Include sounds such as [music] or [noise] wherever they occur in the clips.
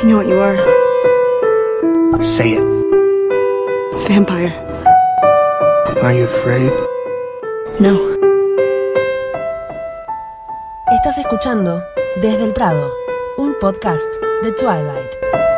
I know what you are. Say it. Vampire. Are you afraid? No. Estás escuchando Desde el Prado, un podcast de Twilight.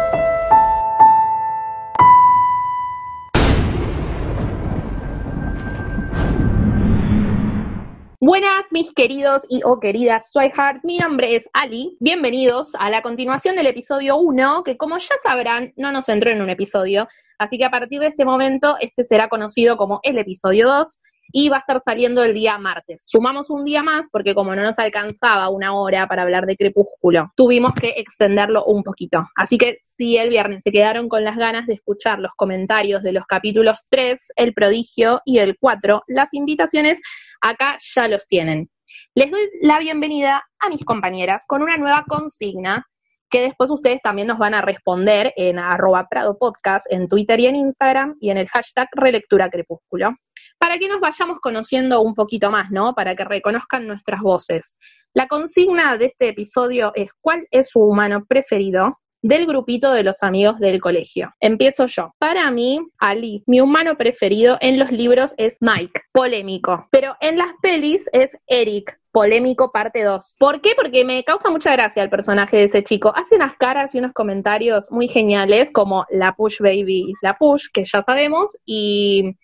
Mis queridos y o queridas Heart. Mi nombre es Ali. Bienvenidos a la continuación del episodio 1, que como ya sabrán, no nos entró en un episodio. Así que a partir de este momento, este será conocido como el episodio 2 y va a estar saliendo el día martes. Sumamos un día más porque como no nos alcanzaba una hora para hablar de Crepúsculo, tuvimos que extenderlo un poquito. Así que si el viernes se quedaron con las ganas de escuchar los comentarios de los capítulos 3, El Prodigio y el 4, las invitaciones acá ya los tienen. Les doy la bienvenida a mis compañeras con una nueva consigna que después ustedes también nos van a responder en arroba Prado Podcast, en Twitter y en Instagram, y en el hashtag Relectura Crepúsculo para que nos vayamos conociendo un poquito más, ¿no? Para que reconozcan nuestras voces. La consigna de este episodio es ¿cuál es su humano preferido? Del grupito de los amigos del colegio. Empiezo yo. Para mí, Ali, mi humano preferido en los libros es Mike, polémico. Pero en las pelis es Eric, polémico parte 2. ¿Por qué? Porque me causa mucha gracia el personaje de ese chico. Hace unas caras y unos comentarios muy geniales como la push baby, la push, que ya sabemos, y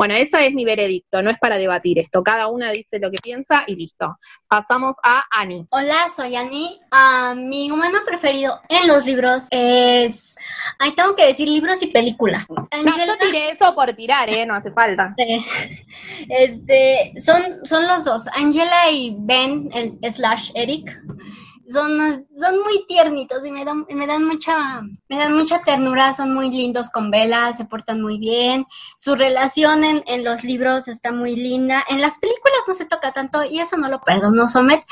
bueno, ese es mi veredicto, no es para debatir esto. Cada una dice lo que piensa y listo. Pasamos a Ani. Hola, soy Ani. Ah, mi humano preferido en los libros es. Ay, tengo que decir libros y película. No, yo tiré eso por tirar, ¿eh? No hace falta. [laughs] Este, son, son los dos, Angela y Ben, el slash Eric son, son muy tiernitos y me dan, me dan mucha, me dan mucha ternura, son muy lindos con Bella, se portan muy bien, su relación en, en los libros está muy linda, en las películas no se toca tanto y eso no lo perdono, Somet,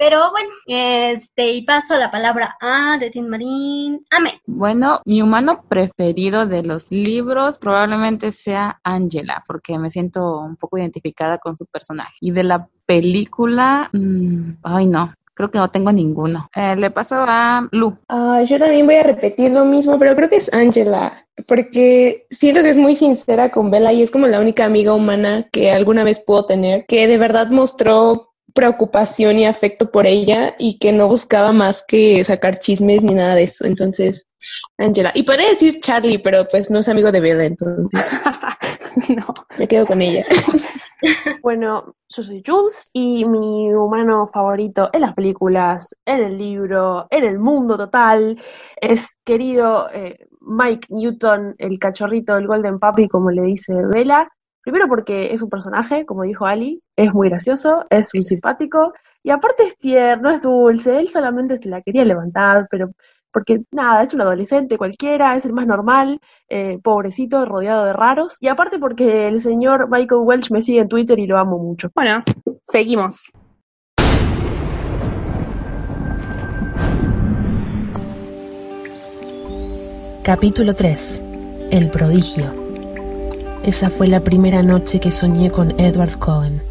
pero bueno, este, y paso la palabra a de Tin Marín. Amén. Bueno, mi humano preferido de los libros probablemente sea Angela, porque me siento un poco identificada con su personaje. Y de la película, mmm, ay no, creo que no tengo ninguno. Eh, le paso a Lu. Ah, yo también voy a repetir lo mismo, pero creo que es Angela, porque siento que es muy sincera con Bella y es como la única amiga humana que alguna vez pudo tener, que de verdad mostró preocupación y afecto por ella y que no buscaba más que sacar chismes ni nada de eso. Entonces, Angela. Y podría decir Charlie, pero pues no es amigo de Bella, entonces. [laughs] no. Me quedo con ella. [laughs] Bueno, yo soy Jules y mi humano favorito en las películas, en el libro, en el mundo total, es querido eh, Mike Newton, el cachorrito del Golden Papi, como le dice Bella. Primero porque es un personaje, como dijo Ali, es muy gracioso, es un simpático y aparte es tierno, es dulce, él solamente se la quería levantar, pero porque nada, es un adolescente cualquiera, es el más normal, eh, pobrecito, rodeado de raros, y aparte porque el señor Michael Welch me sigue en Twitter y lo amo mucho. Bueno, seguimos. Capítulo 3. El prodigio. Esa fue la primera noche que soñé con Edward Cullen.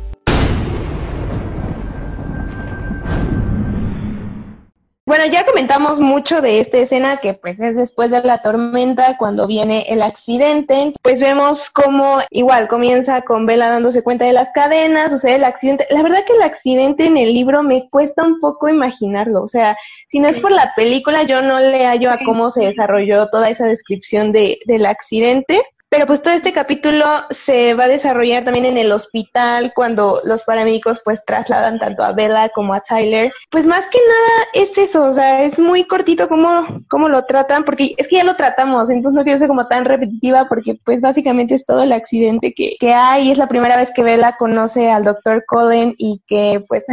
Bueno, ya comentamos mucho de esta escena que pues es después de la tormenta cuando viene el accidente. Pues vemos cómo igual comienza con Bella dándose cuenta de las cadenas, sucede el accidente. La verdad que el accidente en el libro me cuesta un poco imaginarlo. O sea, si no es por la película, yo no le hallo a cómo se desarrolló toda esa descripción de, del accidente. Pero pues todo este capítulo se va a desarrollar también en el hospital cuando los paramédicos pues trasladan tanto a Bella como a Tyler. Pues más que nada es eso, o sea, es muy cortito cómo, cómo lo tratan, porque es que ya lo tratamos, entonces no quiero ser como tan repetitiva porque pues básicamente es todo el accidente que, que hay, es la primera vez que Bella conoce al doctor Cullen y que pues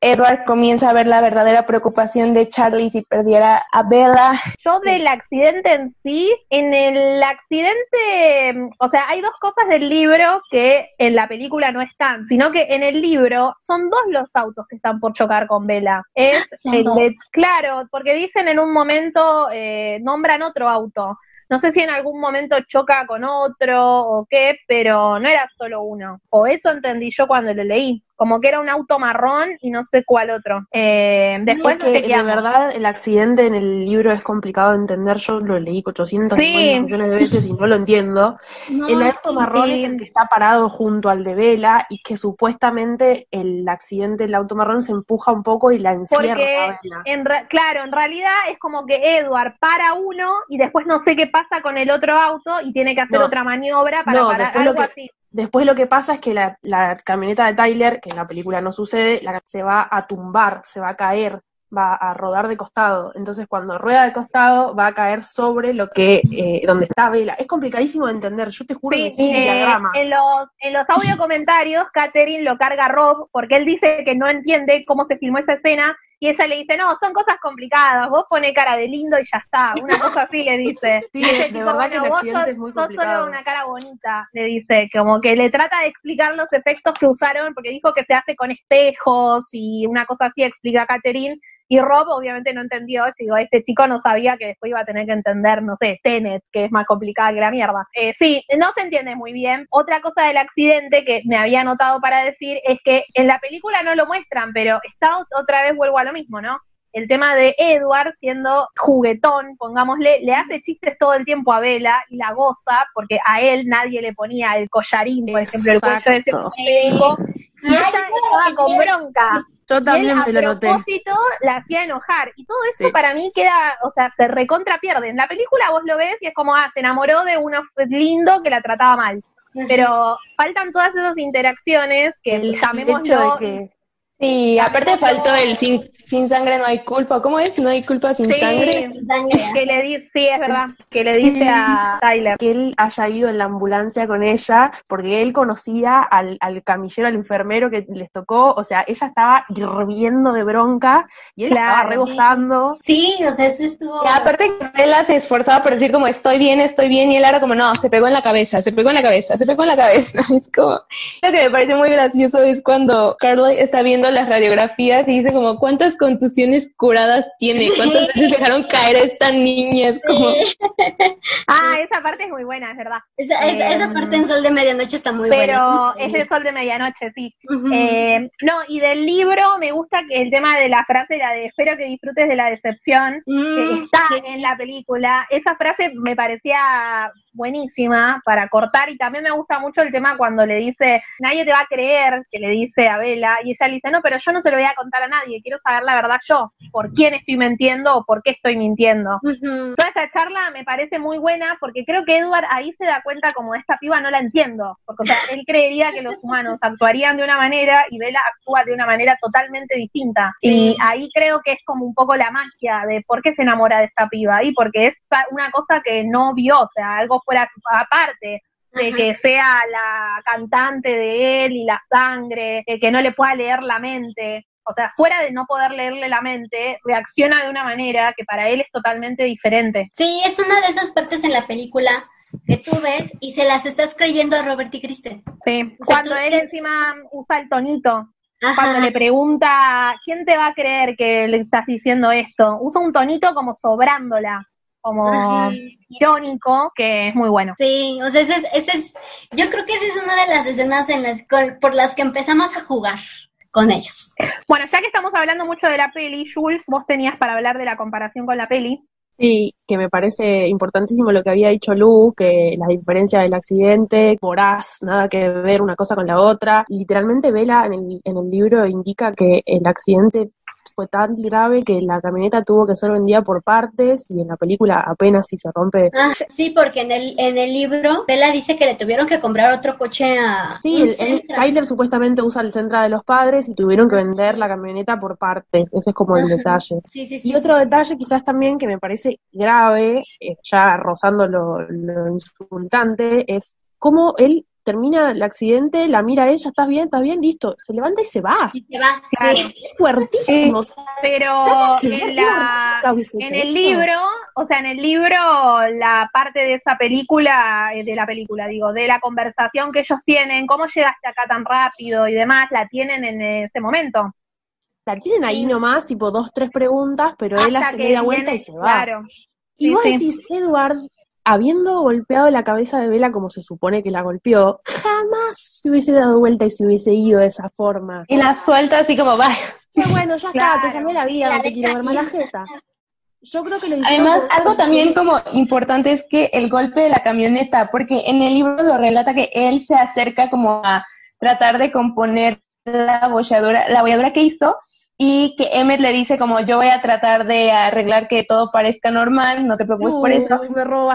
Edward comienza a ver la verdadera preocupación de Charlie si perdiera a Bella. Yo del accidente en sí, en el accidente Em, o sea, hay dos cosas del libro que en la película no están, sino que en el libro son dos los autos que están por chocar con Vela. Es el de, claro, porque dicen en un momento, eh, nombran otro auto. No sé si en algún momento choca con otro o qué, pero no era solo uno. O eso entendí yo cuando lo leí. Como que era un auto marrón y no sé cuál otro. Eh, después Es que de verdad el accidente en el libro es complicado de entender. Yo lo leí 850 Sí. millones de veces y no lo entiendo. No, el auto marrón es el que está parado junto al de Vela y que supuestamente el accidente del auto marrón se empuja un poco y la encierra Porque, en claro, en realidad es como que Edward para uno y después no sé qué pasa con el otro auto y tiene que hacer No. otra maniobra para No, parar algo que- así. Después lo que pasa es que la, la camioneta de Tyler, que en la película no sucede, la- se va a tumbar, se va a caer, va a rodar de costado. Entonces cuando rueda de costado va a caer sobre lo que, eh, donde está Vela. Es complicadísimo de entender, yo te juro Sí, que es un eh, diagrama. en los, en los audio comentarios, Katherine lo carga a Rob porque él dice que no entiende cómo se filmó esa escena y ella le dice, no, son cosas complicadas, vos pone cara de lindo y ya está, una cosa así le dice. [laughs] Sí, de [laughs] tipo, verdad que el "Bueno, vos accidente sos- es muy sos complicado". solo una cara bonita, le dice, como que le trata de explicar los efectos que usaron, porque dijo que se hace con espejos y una cosa así explica Katherine, y Rob obviamente no entendió, y digo, este chico no sabía que después iba a tener que entender, no sé, Tenet, que es más complicada que la mierda. Eh, sí, no se entiende muy bien. Otra cosa del accidente que me había notado para decir es que en la película no lo muestran, pero está ot- otra vez vuelvo a lo mismo, ¿no? El tema de Edward siendo juguetón, pongámosle, le hace chistes todo el tiempo a Bella y la goza porque a él nadie le ponía el collarín, por ejemplo, el cuello de ese y ella estaba con bronca. Yo Y él también a me lo noté. propósito la hacía enojar. Y todo eso Sí. para mí queda, o sea, se recontra pierde. En la película vos lo ves y es como, ah, se enamoró de uno lindo que la trataba mal. Pero faltan todas esas interacciones que El hecho llamémoslo. de que Sí, aparte faltó el sin, sin sangre no hay culpa. ¿Cómo es? No hay culpa sin Sí, sangre. que le di, sí, es verdad, que le dice a Tyler. que él haya ido en la ambulancia con ella, porque él conocía al, al camillero, al enfermero que les tocó, o sea, ella estaba hirviendo de bronca y él Claro. estaba regozando. Sí, o sea, eso estuvo. Y aparte que Bella se esforzaba por decir como estoy bien, estoy bien, y él era como no, se pegó en la cabeza, se pegó en la cabeza, se pegó en la cabeza. [laughs] Es como, lo que me parece muy gracioso es cuando Carly está viendo las radiografías y dice como cuántas contusiones curadas tiene, cuántas veces dejaron caer a esta niña, es como [laughs] Ah, esa parte es muy buena, es verdad. Esa, esa, esa parte en Sol de Medianoche está muy Pero buena. es el sol de medianoche, sí. Eh, no, y del libro me gusta que el tema de la frase, la de espero que disfrutes de la decepción, que Mm, está sí. en la película. Esa frase me parecía buenísima para cortar y también me gusta mucho el tema cuando le dice, nadie te va a creer, que le dice a Bella, y ella le dice, no, pero yo no se lo voy a contar a nadie, quiero saber la verdad yo, por quién estoy mintiendo o por qué estoy mintiendo. Toda esa charla me parece muy buena porque creo que Edward ahí se da cuenta como esta piba no la entiendo, porque o sea, él creería que los humanos actuarían de una manera y Bella actúa de una manera totalmente distinta. Y ahí creo que es como un poco la magia de por qué se enamora de esta piba y porque es una cosa que no vio, o sea, algo fuera aparte de que sea la cantante de él y la sangre, de que no le pueda leer la mente. O sea, fuera de no poder leerle la mente, reacciona de una manera que para él es totalmente diferente. Sí, es una de esas partes en la película que tú ves y se las estás creyendo a Robert y Kristen. Sí. O sea, Cuando tú- él encima usa el tonito, Ajá. cuando le pregunta, ¿quién te va a creer que le estás diciendo esto? Usa un tonito como sobrándola, como Ajá. irónico, que es muy bueno. Sí, o sea, ese es, ese es, yo creo que esa es una de las escenas en las, con- por las que empezamos a jugar con ellos. Bueno, ya que estamos hablando mucho de la peli, Jules, vos tenías para hablar de la comparación con la peli. Sí, que me parece importantísimo lo que había dicho Lu, que la diferencia del accidente, voraz, nada que ver una cosa con la otra. Literalmente Vela en el, en el libro indica que el accidente fue tan grave que la camioneta tuvo que ser vendida por partes y en la película apenas si se rompe. Ah, sí, porque en el, en el libro, Bella dice que le tuvieron que comprar otro coche a Sí, el. Tyler supuestamente usa el Sentra de los padres y tuvieron que vender la camioneta por partes. Ese es como el Ajá. detalle. Sí, sí, sí. Y otro detalle quizás también que me parece grave, eh, ya rozando lo, lo insultante, es cómo él termina el accidente, la mira a ella, ¿estás bien? ¿Estás bien? Listo. Se levanta y se va. Y se va, Claro. sí. Es fuertísimo. Pero en, la, en el libro, o sea, en el libro, la parte de esa película, eh, de la película, digo, de la conversación que ellos tienen, cómo llegaste acá tan rápido y demás, la tienen en ese momento. La tienen ahí nomás, tipo dos, tres preguntas, pero él hace media vuelta y se va. Claro. y sí, vos sí. decís, Edward, habiendo golpeado la cabeza de Vela como se supone que la golpeó, jamás se hubiese dado vuelta y se hubiese ido de esa forma. Y la suelta así como, va. Pero bueno, ya está, te salvé la vida, La no te quiero ver más la jeta. Yo creo que lo hicieron Además, por- algo también como importante es que el golpe de la camioneta, porque en el libro lo relata que él se acerca como a tratar de componer la bolladura, la bolladura que hizo y que Emmet le dice como yo voy a tratar de arreglar que todo parezca normal, no te preocupes por eso.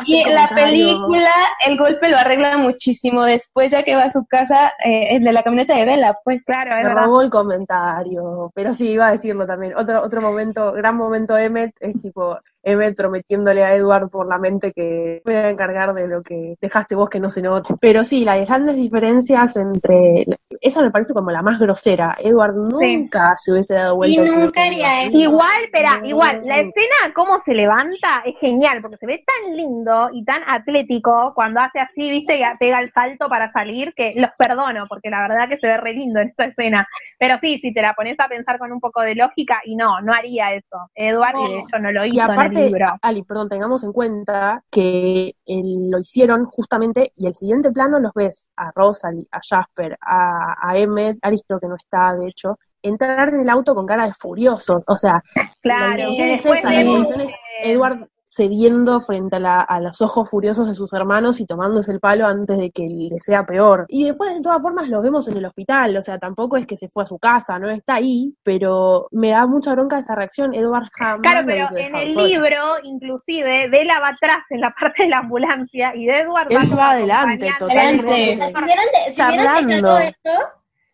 Y en la película el golpe lo arregla muchísimo después, ya que va a su casa, eh, el de la camioneta de Vela, pues. Claro, es Me verdad. robó el comentario, pero sí, iba a decirlo también. Otro, otro momento, gran momento Emmet, es tipo Emmet prometiéndole a Edward por la mente que voy a encargar de lo que dejaste vos que no se note. Pero sí, las grandes diferencias entre... Esa me parece como la más grosera. Edward nunca se hubiese dado vuelta. Y nunca haría eso. Igual, espera, No. igual, la escena cómo se levanta es genial, porque se ve tan lindo y tan atlético cuando hace así, viste, y pega el salto para salir, que los perdono, porque la verdad que se ve re lindo en esta escena. Pero sí, si te la pones a pensar con un poco de lógica, y no, no haría eso. Edward, y de No. hecho, no lo Y hizo en el aparte. Ali, perdón, tengamos en cuenta que el- lo hicieron justamente, y el siguiente plano los ves a Rosalie, a Jasper, a, a Emmet, Alice creo que no está, de hecho, entrar en el auto con cara de furiosos. O sea, Claro, la intención es esa, la vemos intención es que- Edward cediendo frente a, la- a los ojos furiosos de sus hermanos y tomándose el palo antes de que le sea peor. Y después, de todas formas, los vemos en el hospital, o sea, tampoco es que se fue a su casa, no está ahí, pero me da mucha bronca esa reacción. Edward jamás Claro, pero en el libro, inclusive, Bella va atrás en la parte de la ambulancia y Edward Él va adelante, totalmente. Si hubieran, de- si hubieran Charlando. dejado eso,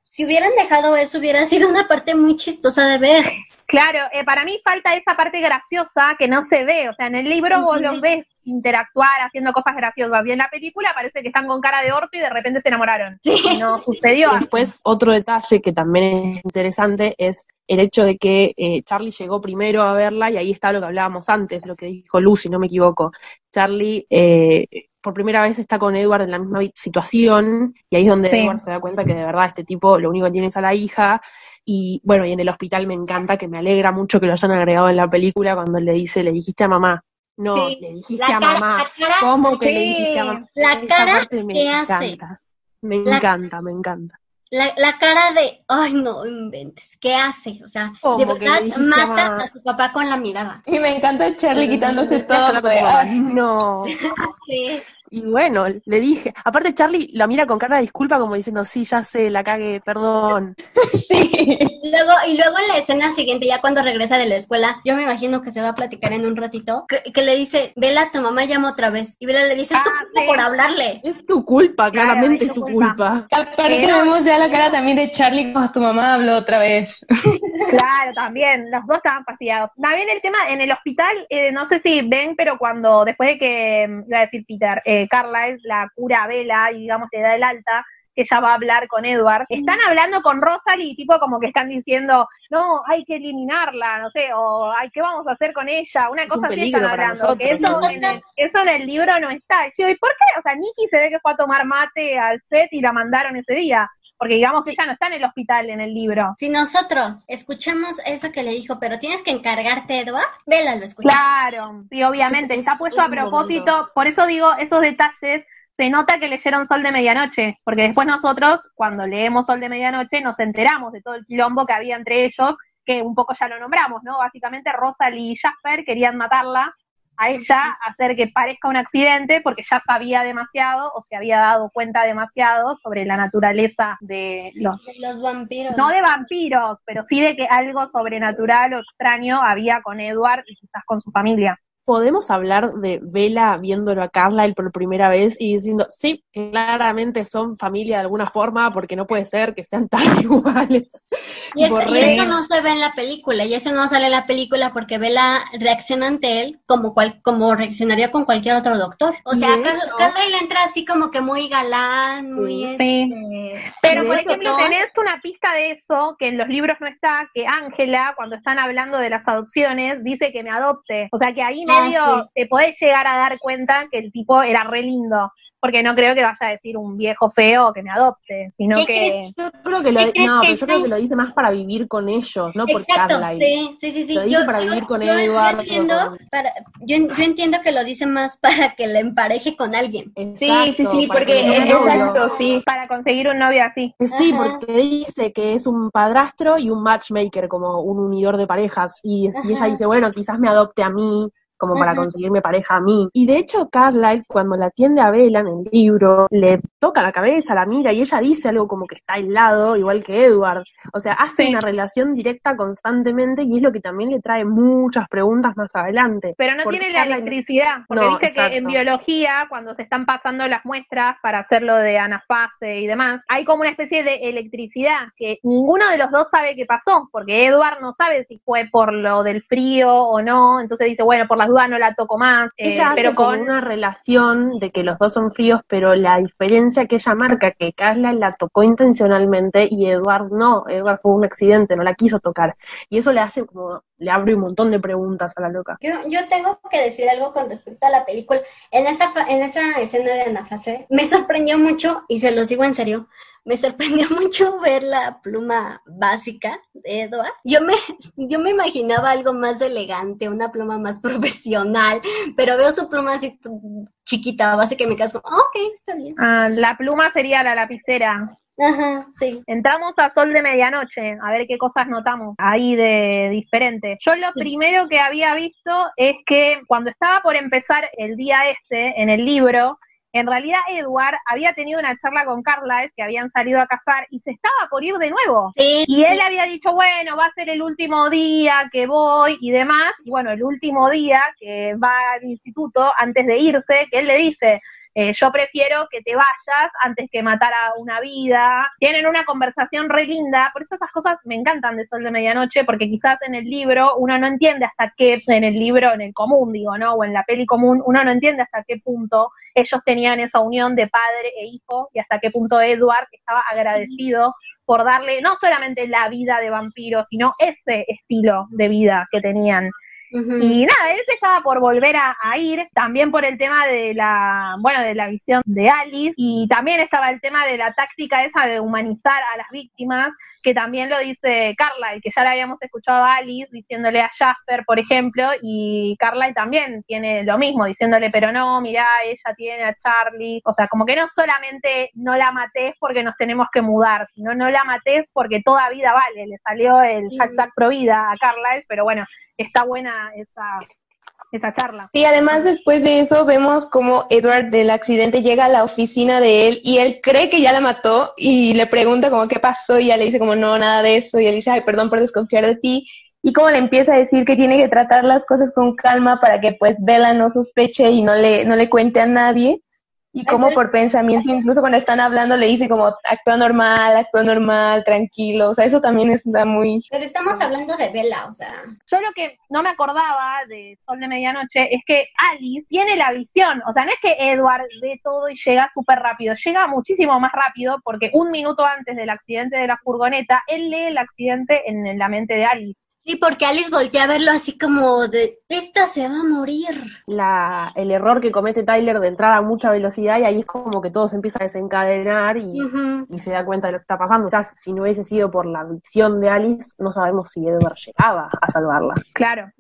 si hubieran dejado eso, hubiera sido una parte muy chistosa de ver. Claro, eh, para mí falta esa parte graciosa que no se ve, o sea, en el libro vos los ves interactuar haciendo cosas graciosas y en la película parece que están con cara de orto y de repente se enamoraron. Y no sucedió. Y después, otro detalle que también es interesante es el hecho de que eh, Charlie llegó primero a verla y ahí está lo que hablábamos antes, lo que dijo Lucy, si no me equivoco. Charlie eh, por primera vez está con Edward en la misma situación y ahí es donde Sí. Edward se da cuenta que de verdad este tipo lo único que tiene es a la hija y bueno, y en el hospital me encanta, que me alegra mucho que lo hayan agregado en la película cuando le dice, le dijiste a mamá. No, Sí, le dijiste La a cara, mamá. cara, ¿Cómo que le dijiste a mamá? la Esa cara parte me que hace. encanta. Me La- encanta, me encanta. la, la cara de, ay, no inventes, ¿qué hace? O sea, de ¿Cómo que le verdad a mata mamá? a su papá con la mirada. Y me encanta Charlie quitándose todo. de. "Ay, [laughs] No. [laughs] Sí. Y bueno, le dije. Aparte, Charlie la mira con cara de disculpa, como diciendo, sí, ya sé, la cagué, perdón. [laughs] sí. Y luego, y luego en la escena siguiente, ya cuando regresa de la escuela, yo me imagino que se va a platicar en un ratito, que, que le dice, Vela, tu mamá llama otra vez. Y Vela le dice, es tu Ah, culpa sí. por hablarle. Es tu culpa, Claro, claramente es es tu culpa. culpa. Aparte Pero- vemos ya la cara también de Charlie cuando tu mamá habló otra vez. [laughs] Claro, también, los dos estaban fastidiados. También el tema en el hospital, eh, no sé si ven, pero cuando después de que, mm, iba a decir Peter, eh, Carla es la cura a Vela y digamos le da el alta, que ella va a hablar con Edward, están hablando con Rosalie tipo como que están diciendo, no, hay que eliminarla, no sé, o ay, ¿qué vamos a hacer con ella? Una Es cosa un así están para hablando, que nosotros. eso en, el, eso en el libro no está. Y yo, ¿y por qué? O sea, Nikki se ve que fue a tomar mate al set y la mandaron ese día, porque digamos que ella no está en el hospital en el libro. Si nosotros escuchamos eso que le dijo, pero tienes que encargarte, Edward, Vela lo escucha. Claro, sí, obviamente, Es- está es- puesto es a propósito, momento. por eso digo, esos detalles, se nota que leyeron Sol de Medianoche, porque después nosotros, cuando leemos Sol de Medianoche, nos enteramos de todo el quilombo que había entre ellos, que un poco ya lo nombramos, ¿no? Básicamente Rosalie y Jasper querían matarla a ella, hacer que parezca un accidente, porque ya sabía demasiado, o se había dado cuenta demasiado sobre la naturaleza de los De los vampiros. no de vampiros, pero sí de que algo sobrenatural o extraño había con Edward y quizás con su familia. ¿Podemos hablar de Vela viéndolo a Carla por primera vez y diciendo, sí, claramente son familia de alguna forma, porque no puede ser que sean tan [laughs] iguales? Y, eso no se ve en la película, y eso no sale en la película porque Bella reacciona ante él como cual, como reaccionaría con cualquier otro doctor. O sea, Car- eso- Carla le entra así como que muy galán, muy Sí. este, Pero, muy por ejemplo, botón. tenés una pista de eso que en los libros no está, que Ángela, cuando están hablando de las adopciones, dice que me adopte. O sea que ahí Ah, medio sí. te podés llegar a dar cuenta que el tipo era re lindo. porque no creo que vaya a decir un viejo feo que me adopte, sino ¿Qué que... crees? Yo creo que lo, ¿Qué crees no, que pero yo creo que lo dice más para vivir con ellos, no por Exacto, Carlyle. sí, sí, sí. Lo dice para vivir con yo- yo entiendo, con- para- yo, yo entiendo que lo dice más [laughs] para que le empareje con alguien. Sí, sí, sí, porque exacto, sí. Para conseguir un novio así. Eh, Sí, Ajá. porque dice que es un padrastro y un matchmaker, como un unidor de parejas. Y, y ella dice, bueno, quizás me adopte a mí, como para conseguirme pareja a mí. Y de hecho, Carlyle, cuando la atiende a Bella en el libro, le toca la cabeza, la mira, y ella dice algo como que está aislado, igual que Edward. O sea, hace Sí. una relación directa constantemente y es lo que también le trae muchas preguntas más adelante. Pero no Porque tiene la electricidad, porque No, viste que en biología, cuando se están pasando las muestras para hacerlo de anafase y demás, hay como una especie de electricidad que ninguno de los dos sabe qué pasó, porque Edward no sabe si fue por lo del frío o no, entonces dice, bueno, por las dudas no la toco más, eh, Ella hace pero como con... una relación de que los dos son fríos, pero la diferencia que ella marca que Carla la tocó intencionalmente y Edward no, Edward fue un accidente, no la quiso tocar. Y eso le hace como, le abre un montón de preguntas a la loca. Yo, yo tengo que decir algo con respecto a la película. En esa, fa- en esa escena de anafase, me sorprendió mucho, y se los digo en serio, me sorprendió [laughs] mucho ver la pluma básica de Edward. Yo me, yo me imaginaba algo más elegante, una pluma más [laughs] profesional, pero veo su pluma así chiquita, base que me casco. Ah, ok, está bien. Ah, la pluma sería la lapicera. Ajá, sí. Entramos a Sol de Medianoche, a ver qué cosas notamos ahí de diferente. Yo lo primero que había visto es que cuando estaba por empezar el día este en el libro, en realidad Edward había tenido una charla con Carlisle, que habían salido a cazar, y se estaba por ir de nuevo. Sí, Y él había dicho, bueno, va a ser el último día que voy y demás. Y bueno, el último día que va al instituto, antes de irse, que él le dice, eh, yo prefiero que te vayas antes que matar a una vida. Tienen una conversación re linda, por eso esas cosas me encantan de Sol de Medianoche, porque quizás en el libro uno no entiende hasta qué, en el libro, en el común, digo, ¿no? O en la peli común, uno no entiende hasta qué punto ellos tenían esa unión de padre e hijo y hasta qué punto Edward estaba agradecido por darle no solamente la vida de vampiro, sino ese estilo de vida que tenían. Y nada, él se estaba por volver a, a ir, también por el tema de la, bueno, de la visión de Alice, y también estaba el tema de la táctica esa de humanizar a las víctimas, que también lo dice Carlyle, que ya la habíamos escuchado a Alice diciéndole a Jasper, por ejemplo, y Carlyle también tiene lo mismo, diciéndole, pero no, mirá, ella tiene a Charlie, o sea, como que no solamente no la matés porque nos tenemos que mudar, sino no la matés porque toda vida vale, le salió el hashtag provida a Carlyle, pero bueno, está buena esa, esa charla. Y además después de eso vemos como Edward del accidente llega a la oficina de él y él cree que ya la mató y le pregunta como qué pasó y ella le dice como no, nada de eso. Y él dice, ay, perdón por desconfiar de ti y como le empieza a decir que tiene que tratar las cosas con calma para que pues Bella no sospeche y no le, no le cuente a nadie y como por pensamiento incluso cuando están hablando le dice como actúa normal, actúa normal, tranquilo, o sea, eso también está muy... Pero estamos hablando de Bella, o sea. Yo lo que no me acordaba de Sol de Medianoche es que Alice tiene la visión, o sea, no es que Edward ve todo y llega súper rápido, llega muchísimo más rápido porque un minuto antes del accidente de la furgoneta, él lee el accidente en, en la mente de Alice. Sí, porque Alice voltea a verlo así como de, esta se va a morir. La, el error que comete Tyler de entrar a mucha velocidad y ahí es como que todo se empieza a desencadenar y, se da cuenta de lo que está pasando. Quizás si no hubiese sido por la visión de Alice, no sabemos si Edward llegaba a salvarla. Claro.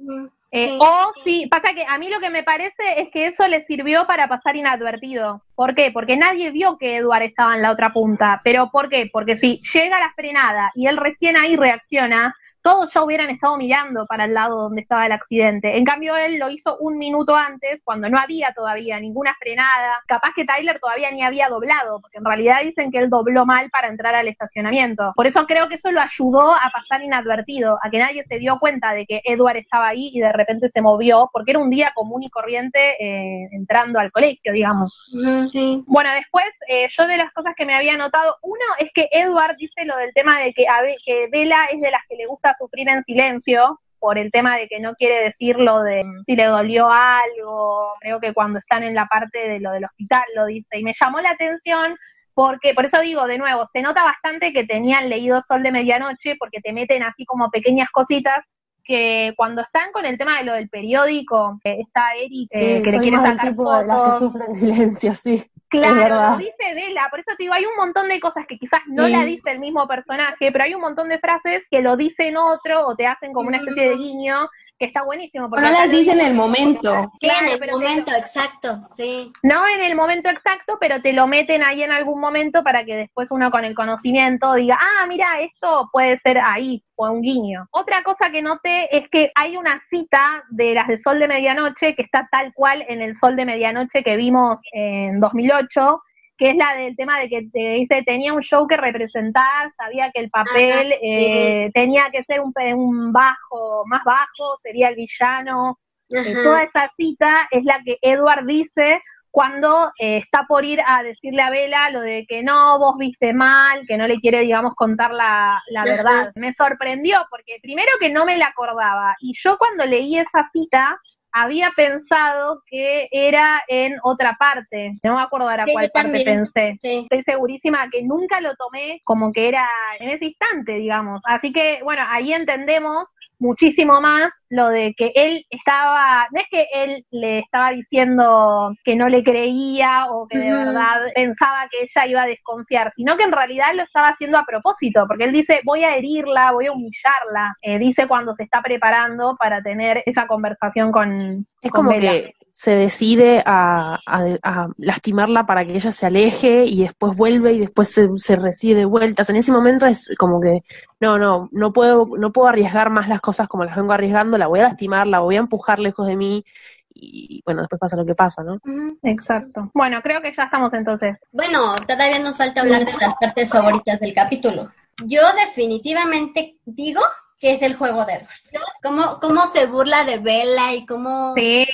Eh, sí. O sí, pasa que a mí lo que me parece es que eso le sirvió para pasar inadvertido. ¿Por qué? Porque nadie vio que Edward estaba en la otra punta. ¿Pero por qué? Porque si llega la frenada y él recién ahí reacciona, todos ya hubieran estado mirando para el lado donde estaba el accidente. En cambio, él lo hizo un minuto antes, cuando no había todavía ninguna frenada. Capaz que Tyler todavía ni había doblado, porque en realidad dicen que él dobló mal para entrar al estacionamiento. Por eso creo que eso lo ayudó a pasar inadvertido, a que nadie se dio cuenta de que Edward estaba ahí y de repente se movió, porque era un día común y corriente eh, entrando al colegio, digamos. Sí. Bueno, después, eh, yo de las cosas que me había notado, uno es que Edward dice lo del tema de que, a que Bella es de las que le gusta sufrir en silencio, por el tema de que no quiere decir lo de mm, si le dolió algo, creo que cuando están en la parte de lo del hospital lo dice, y me llamó la atención porque, por eso digo, de nuevo, se nota bastante que tenían leído Sol de Medianoche, porque te meten así como pequeñas cositas que cuando están con el tema de lo del periódico, eh, está Eric eh, Sí, que le quiere sacar tipo de las que fotos. sufren en [laughs] silencio, sí. Claro, lo dice Vela, por eso te digo, hay un montón de cosas que quizás no Sí. la dice el mismo personaje, pero hay un montón de frases que lo dicen otro o te hacen como una especie de guiño que está buenísimo. Porque No las dice en el momento. Sí, Claro, en el momento, exacto, sí. No en el momento exacto, pero te lo meten ahí en algún momento para que después uno con el conocimiento diga, ah, mira, esto puede ser ahí, o un guiño. Otra cosa que noté es que hay una cita de las de Sol de Medianoche que está tal cual en el Sol de Medianoche que vimos en 2008, que es la del tema de que te dice, tenía un show que representar, sabía que el papel Ajá, eh, tenía que ser un, un bajo, más bajo, sería el villano, eh, toda esa cita es la que Edward dice cuando eh, está por ir a decirle a Bella lo de que no, vos viste mal, que no le quiere, digamos, contar la, la verdad. Me sorprendió porque primero que no me la acordaba y yo cuando leí esa cita había pensado que era en otra parte, no me acuerdo ahora Sí, cuál parte también. pensé. Sí. Estoy segurísima que nunca lo tomé como que era en ese instante, digamos. Así que, bueno, ahí entendemos muchísimo más lo de que él estaba, no es que él le estaba diciendo que no le creía o que de verdad pensaba que ella iba a desconfiar, sino que en realidad lo estaba haciendo a propósito, porque él dice, voy a herirla, voy a humillarla, eh, dice cuando se está preparando para tener esa conversación con... Es con como Bella. que se decide a, a- a lastimarla para que ella se aleje y después vuelve y después se, se recibe de vueltas. En ese momento es como que, no, no, no puedo, no puedo arriesgar más las cosas como las vengo arriesgando, la voy a lastimar, la voy a empujar lejos de mí y bueno, después pasa lo que pasa, ¿no? Exacto. Bueno, creo que ya estamos entonces. Bueno, todavía nos falta hablar de las partes favoritas del capítulo. Yo definitivamente digo que es el juego de Edward. Cómo, cómo se burla de Bella y cómo, Sí,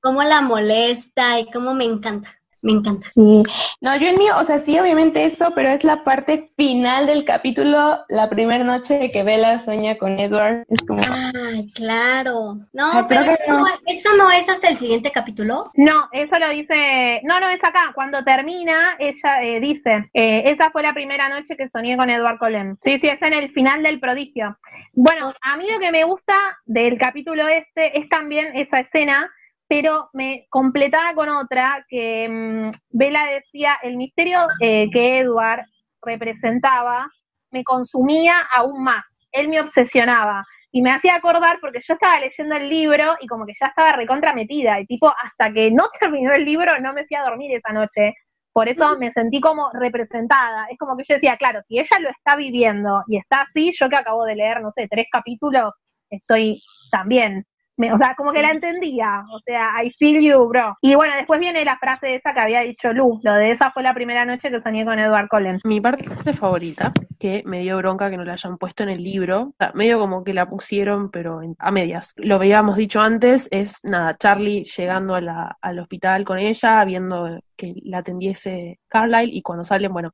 cómo la molesta y cómo me encanta. Me encanta. Sí, no, yo en mí, o sea, sí, obviamente eso, pero es la parte final del capítulo, la primera noche que Bella sueña con Edward. Es como, Ay, claro. No, Ah, pero eso no. no, eso no es hasta el siguiente capítulo. No, eso lo dice. No, no, es acá. Cuando termina, ella eh, dice: eh, Esa fue la primera noche que soñé con Edward Cullen. Sí, sí, es en el final del prodigio. Bueno, a mí lo que me gusta del capítulo este es también esa escena, pero me completaba con otra que mm, Bella decía: el misterio eh, que Edward representaba me consumía aún más. Él me obsesionaba. Y me hacía acordar porque yo estaba leyendo el libro y como que ya estaba recontra metida. Y tipo, hasta que no [laughs] terminó el libro no me fui a dormir esa noche. Por eso me sentí como representada. Es como que yo decía, claro, si ella lo está viviendo y está así, yo que acabo de leer, no sé, tres capítulos, estoy también. Me- o sea, como que la entendía. O sea, I feel you, bro. Y bueno, después viene la frase esa que había dicho Lu. Lo de esa fue la primera noche que soñé con Edward Cullen. Mi parte favorita, que me dio bronca que no la hayan puesto en el libro, o sea, medio como que la pusieron, pero en- a medias. Lo habíamos dicho antes, es nada, Charlie llegando a la- al hospital con ella, viendo que la atendiese Carlyle, y cuando salen, bueno,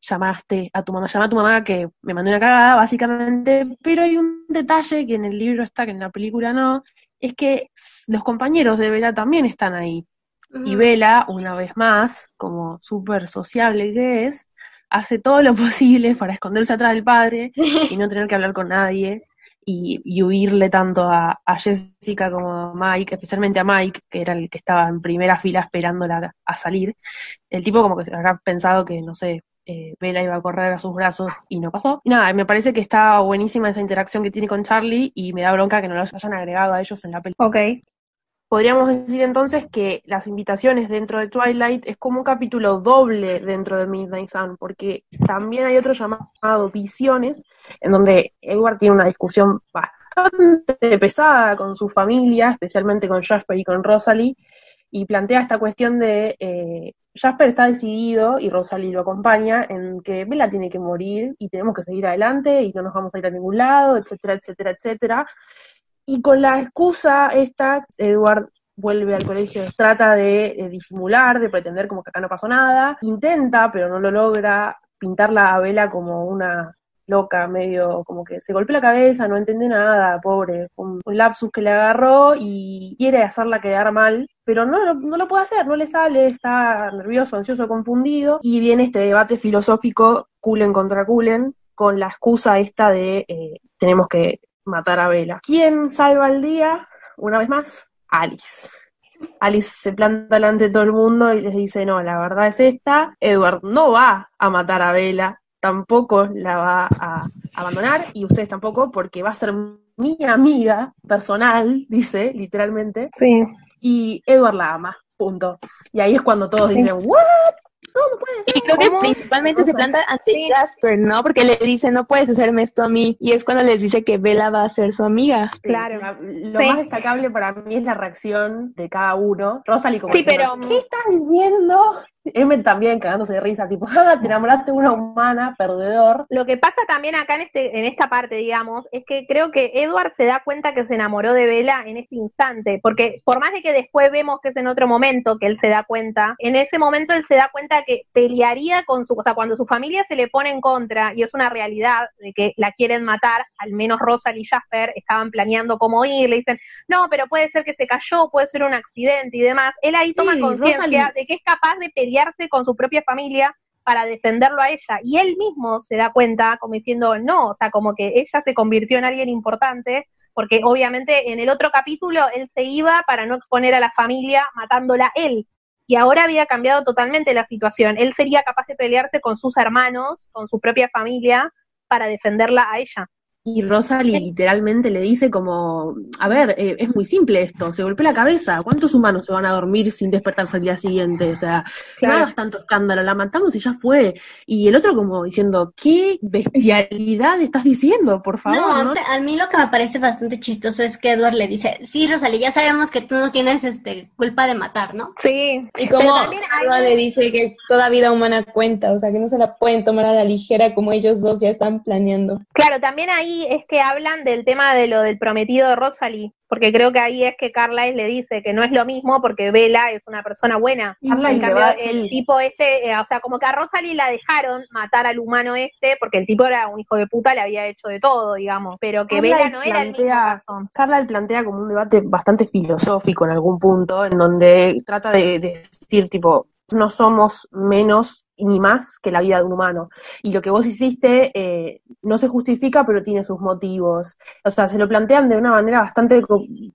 llamaste a tu mamá, llama a tu mamá que me mandó una cagada, básicamente, pero hay un detalle que en el libro está, que en la película no, es que los compañeros de Bella también están ahí. Y. Bella, una vez más, como súper sociable que es, hace todo lo [laughs] posible para esconderse atrás del padre [laughs] y no tener que hablar con nadie y, y huirle tanto a, a Jessica como a Mike, especialmente a Mike, que era el que estaba en primera fila esperándola a salir. El tipo como que se habrá pensado que, no sé, eh, Bella iba a correr a sus brazos y no pasó. Y nada, me parece que está buenísima esa interacción que tiene con Charlie y me da bronca que no los hayan agregado a ellos en la película. Ok. Podríamos decir entonces que las invitaciones dentro de Twilight es como un capítulo doble dentro de Midnight Sun, porque también hay otro llamado Visiones, en donde Edward tiene una discusión bastante pesada con su familia, especialmente con Jasper y con Rosalie, y plantea esta cuestión de eh, Jasper está decidido, y Rosalie lo acompaña, en que Bella tiene que morir y tenemos que seguir adelante y no nos vamos a ir a ningún lado, etcétera, etcétera, etcétera. Y con la excusa esta, Edward vuelve al colegio, trata de, de disimular, de pretender como que acá no pasó nada, intenta, pero no lo logra, pintarla a Bella como una loca, medio como que se golpea la cabeza, no entiende nada, pobre, un, lapsus que le agarró y quiere hacerla quedar mal, pero no, no lo puede hacer, no le sale, está nervioso, ansioso, confundido, y viene este debate filosófico, Cullen contra Cullen, con la excusa esta de eh, tenemos que matar a Bella. ¿Quién salva el día? Una vez más, Alice. Alice se planta delante de todo el mundo y les dice, no, la verdad es esta, Edward no va a matar a Bella, tampoco la va a abandonar y ustedes tampoco porque va a ser mi amiga personal, dice literalmente, Sí. y Edward la ama, punto. Y ahí es cuando todos Sí. dicen, ¿what? ¿Cómo puede ser? Y creo que ¿Cómo?". principalmente se O sea, planta ante sí. Jasper, ¿no? Porque le dice, no puedes hacerme esto a mí. Y es cuando les dice que Bella va a ser su amiga. Sí, Claro. la- lo Sí. más destacable para mí es la reacción de cada uno. Rosalie como Sí, diciendo, pero- ¿qué estás diciendo? Emmett también cagándose de risa, tipo, [laughs] ah, te enamoraste de una humana, perdedor. Lo que pasa también acá en este, en esta parte, digamos, es que creo que Edward se da cuenta que se enamoró de Bella en este instante, porque por más de que después vemos que es en otro momento que él se da cuenta, en ese momento él se da cuenta que pelearía con su, o sea, cuando su familia se le pone en contra y es una realidad de que la quieren matar, al menos Rosalie y Jasper estaban planeando cómo ir, le dicen, no, pero puede ser que se cayó, puede ser un accidente y demás, él ahí toma Sí, conciencia de que es capaz de pelearse con su propia familia para defenderlo a ella. Y él mismo se da cuenta como diciendo, no, o sea, como que ella se convirtió en alguien importante, porque obviamente en el otro capítulo él se iba para no exponer a la familia matándola él. Y ahora había cambiado totalmente la situación. Él sería capaz de pelearse con sus hermanos, con su propia familia, para defenderla a ella. Y Rosalie literalmente le dice como, a ver, eh, es muy simple esto, se golpea la cabeza, ¿cuántos humanos se van a dormir sin despertarse al día siguiente? O sea, Claro. no hagas tanto escándalo, la matamos y ya fue. Y el otro como diciendo, ¿qué bestialidad estás diciendo? Por favor, No, ¿no? a- mí lo que me parece bastante chistoso es que Edward le dice, sí, Rosalie, ya sabemos que tú no tienes este culpa de matar, ¿no? Sí. Y como Pero también hay- Edward le dice que toda vida humana cuenta, o sea, que no se la pueden tomar a la ligera como ellos dos ya están planeando. Claro, también ahí es que hablan del tema de lo del prometido de Rosalie, porque creo que ahí es que Carlisle le dice que no es lo mismo porque Bella es una persona buena. Carlisle en le cambio, va- el tipo este, eh, o sea, como que a Rosalie la dejaron matar al humano este, porque el tipo era un hijo de puta, le había hecho de todo, digamos, pero que Bella no era el mismo caso. Carla plantea como un debate bastante filosófico en algún punto, en donde trata de, de decir, tipo, no somos menos ni más que la vida de un humano. Y lo que vos hiciste eh, no se justifica, pero tiene sus motivos. O sea, se lo plantean de una manera bastante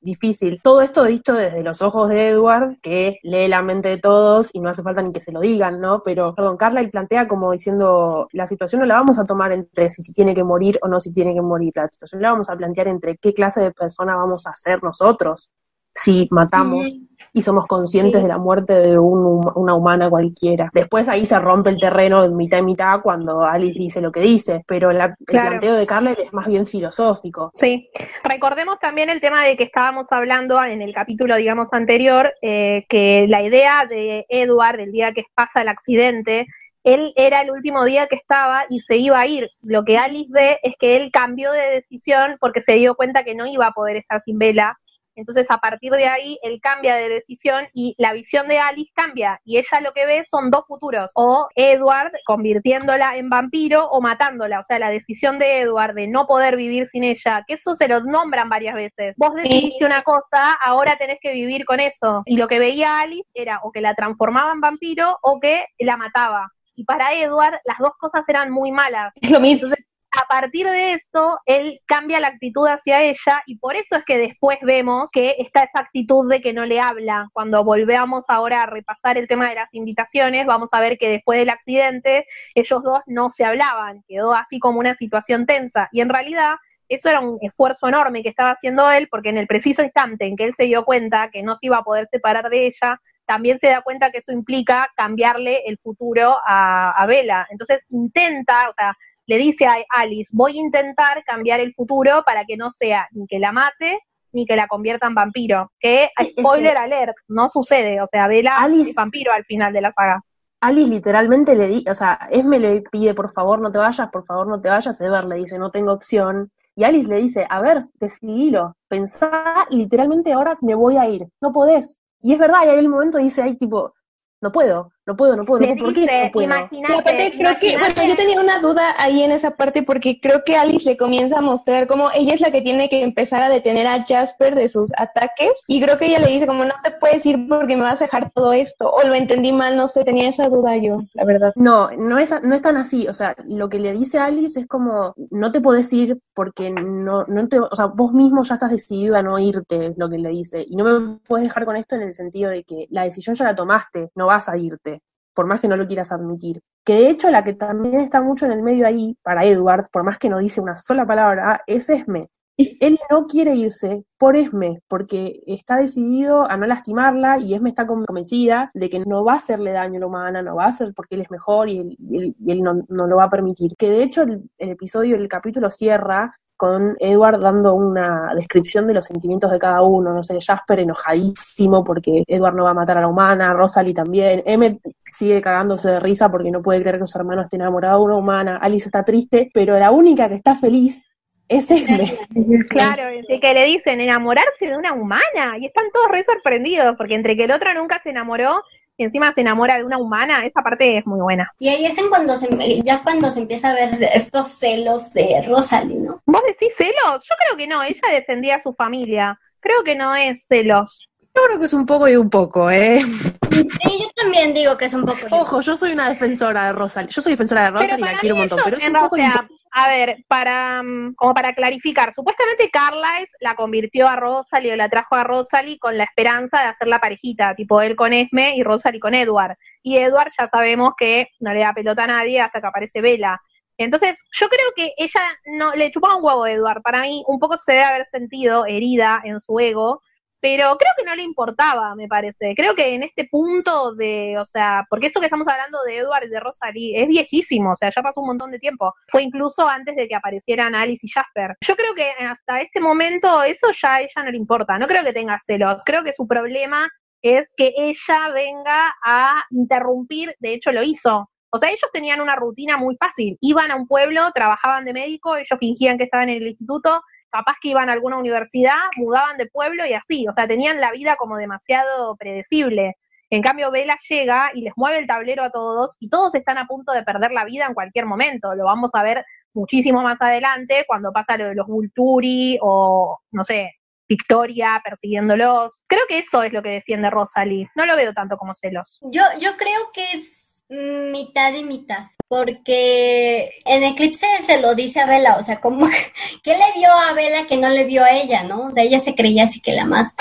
difícil. Todo esto visto desde los ojos de Edward, que lee la mente de todos y no hace falta ni que se lo digan, ¿no? Pero, perdón, Carla plantea como diciendo, la situación no la vamos a tomar entre si, si tiene que morir o no si tiene que morir. La situación la vamos a plantear entre qué clase de persona vamos a ser nosotros si matamos y somos conscientes Sí. de la muerte de un una humana cualquiera. Después ahí se rompe el terreno de mitad y mitad cuando Alice dice lo que dice, pero la- el planteo de Carla es más bien filosófico. Sí, recordemos también el tema de que estábamos hablando en el capítulo, digamos, anterior, eh, que la idea de Edward, el día que pasa el accidente, él era el último día que estaba y se iba a ir. Lo que Alice ve es que él cambió de decisión porque se dio cuenta que no iba a poder estar sin Vela. Entonces, a partir de ahí, él cambia de decisión y la visión de Alice cambia. Y ella lo que ve son dos futuros. O Edward convirtiéndola en vampiro o matándola. O sea, la decisión de Edward de no poder vivir sin ella, que eso se lo nombran varias veces. Vos decidiste una cosa, ahora tenés que vivir con eso. Y lo que veía Alice era o que la transformaba en vampiro o que la mataba. Y para Edward, las dos cosas eran muy malas. Es lo mismo. Entonces, a partir de esto, él cambia la actitud hacia ella y por eso es que después vemos que está esa actitud de que no le habla. Cuando volvemos ahora a repasar el tema de las invitaciones, vamos a ver que después del accidente ellos dos no se hablaban, quedó así como una situación tensa y en realidad eso era un esfuerzo enorme que estaba haciendo él porque en el preciso instante en que él se dio cuenta que no se iba a poder separar de ella, también se da cuenta que eso implica cambiarle el futuro a, a Bella. Entonces intenta, o sea, le dice a Alice, voy a intentar cambiar el futuro para que no sea ni que la mate ni que la convierta en vampiro. Que, [laughs] spoiler alert, no sucede. O sea, Bella Alice- es vampiro al final de la saga. Alice literalmente le di, o sea, Esme le pide, por favor no te vayas, por favor no te vayas, Edward le dice, no tengo opción, y Alice le dice, a ver, decidilo, pensá, literalmente ahora me voy a ir, no podés. Y es verdad, y ahí en el momento dice, ay, tipo, no puedo, no puedo, no puedo, no puedo, ¿por qué no puedo? Y imagínate, aparte creo que, bueno, yo tenía una duda ahí en esa parte porque creo que Alice le comienza a mostrar cómo ella es la que tiene que empezar a detener a Jasper de sus ataques y creo que ella le dice como no te puedes ir porque me vas a dejar todo esto o lo entendí mal, no sé, tenía esa duda yo, la verdad. No, no es, no es tan así. O sea, lo que le dice Alice es como, no te podés ir porque no, no te, o sea, vos mismo ya estás decidido a no irte, es lo que le dice. Y no me puedes dejar con esto en el sentido de que la decisión ya la tomaste, no vas a irte, por más que no lo quieras admitir. Que de hecho la que también está mucho en el medio ahí, para Edward, por más que no dice una sola palabra, es Esme. [laughs] Él no quiere irse por Esme, porque está decidido a no lastimarla y Esme está con- convencida de que no va a hacerle daño a la humana, no va a hacer porque él es mejor y él, y él- y él no, no lo va a permitir. Que de hecho el, el episodio, el capítulo cierra con Edward dando una descripción de los sentimientos de cada uno, no sé, Jasper enojadísimo porque Edward no va a matar a la humana, Rosalie también, Emmet sigue cagándose de risa porque no puede creer que su hermano esté enamorado de una humana, Alice está triste, pero la única que está feliz es Esme. [laughs] Claro, de que le dicen enamorarse de una humana y están todos re sorprendidos porque entre que el otro nunca se enamoró y encima se enamora de una humana, esa parte es muy buena. Y ahí es en cuando se, ya cuando se empieza a ver estos celos de Rosalie, ¿no? ¿Vos decís celos? Yo creo que no, ella defendía a su familia. Creo que no es celos. Yo creo que es un poco y un poco, ¿eh? Sí, yo también digo que es un poco. Ojo, yo soy una defensora de Rosalie. Yo soy defensora de Rosalie y la quiero un montón, pero es un poco o sea, poco. a ver, para mm, como para clarificar, supuestamente Carlisle la convirtió a Rosalie o la trajo a Rosalie con la esperanza de hacer la parejita, tipo él con Esme y Rosalie con Edward. Y Edward ya sabemos que no le da pelota a nadie hasta que aparece Bella. Entonces, yo creo que ella no le chupaba un huevo a Edward. Para mí, un poco se debe haber sentido herida en su ego, pero creo que no le importaba, me parece. Creo que en este punto de, o sea, porque esto que estamos hablando de Edward y de Rosalie es viejísimo, o sea, ya pasó un montón de tiempo. Fue incluso antes de que aparecieran Alice y Jasper. Yo creo que hasta este momento eso ya a ella no le importa. No creo que tenga celos. Creo que su problema es que ella venga a interrumpir, de hecho lo hizo. O sea, ellos tenían una rutina muy fácil. Iban a un pueblo, trabajaban de médico, ellos fingían que estaban en el instituto, capaz que iban a alguna universidad, mudaban de pueblo y así, o sea, tenían la vida como demasiado predecible. En cambio, Vela llega y les mueve el tablero a todos y todos están a punto de perder la vida en cualquier momento. Lo vamos a ver muchísimo más adelante cuando pasa lo de los Vulturi o, no sé, Victoria persiguiéndolos. Creo que eso es lo que defiende Rosalie. No lo veo tanto como celos. Yo, yo creo que es mitad y mitad, porque en Eclipse se lo dice a Bella, o sea, como que, [laughs] ¿qué le vio a Bella que no le vio a ella, no? O sea, ella se creía así que la más,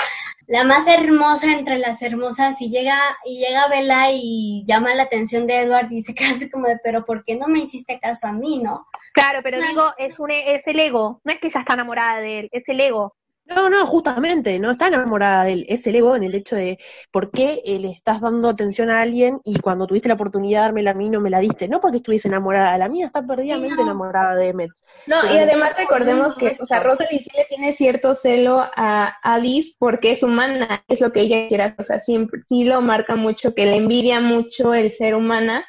la más hermosa entre las hermosas y llega, y llega Bella y llama la atención de Edward y dice [laughs] casi como de, pero ¿por qué no me hiciste caso a mí, no? Claro, pero No, digo, es, un, es el ego. No es que ella está enamorada de él, es el ego. No, no, justamente, no está enamorada de él, es el ego en el hecho de por qué eh, le estás dando atención a alguien y cuando tuviste la oportunidad de dármela a mí no me la diste, no porque estuviese enamorada, la mía está perdidamente no. enamorada de Emmet. No, y además recordemos que, o sea, Rosalie sí le tiene cierto celo a Alice porque es humana, es lo que ella quiere, o sea, siempre, sí lo marca mucho, que le envidia mucho el ser humana,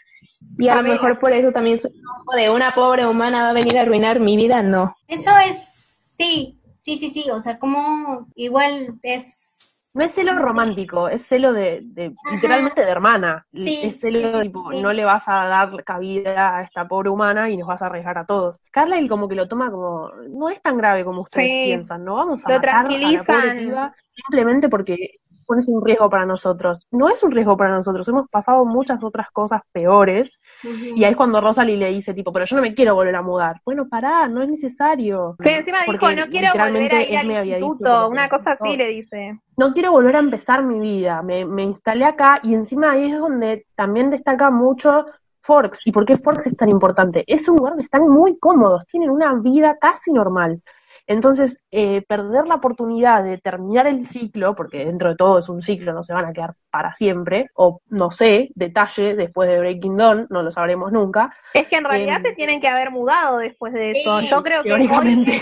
y a, A lo ver. mejor por eso también su enojo de una pobre humana va a venir a arruinar mi vida, no. Eso es, sí, sí, sí, sí, o sea, como igual es... No es celo romántico, es celo de, de literalmente de hermana. Sí, es celo sí, tipo, sí. no le vas a dar cabida a esta pobre humana y nos vas a arriesgar a todos. Carlyle como que lo toma como, no es tan grave como ustedes piensan, no vamos a Lo matar a la pobre tranquilizan. piba simplemente porque pones un riesgo para nosotros. No es un riesgo para nosotros, hemos pasado muchas otras cosas peores y ahí es cuando Rosalie le dice tipo, pero yo no me quiero volver a mudar. Bueno, pará, no es necesario. Sí, encima dijo, no quiero volver a ir al instituto, una cosa así le dice. no quiero volver a empezar mi vida, me, me instalé acá y encima ahí es donde también destaca mucho Forks. ¿Y por qué Forks es tan importante? Es un lugar donde están muy cómodos, tienen una vida casi normal. Entonces, eh, perder la oportunidad de terminar el ciclo, porque dentro de todo es un ciclo, no se van a quedar para siempre, o no sé, detalle, después de Breaking Dawn, no lo sabremos nunca. Es que en realidad Em, se tienen que haber mudado después de eso. Sí, Yo creo que hoy, en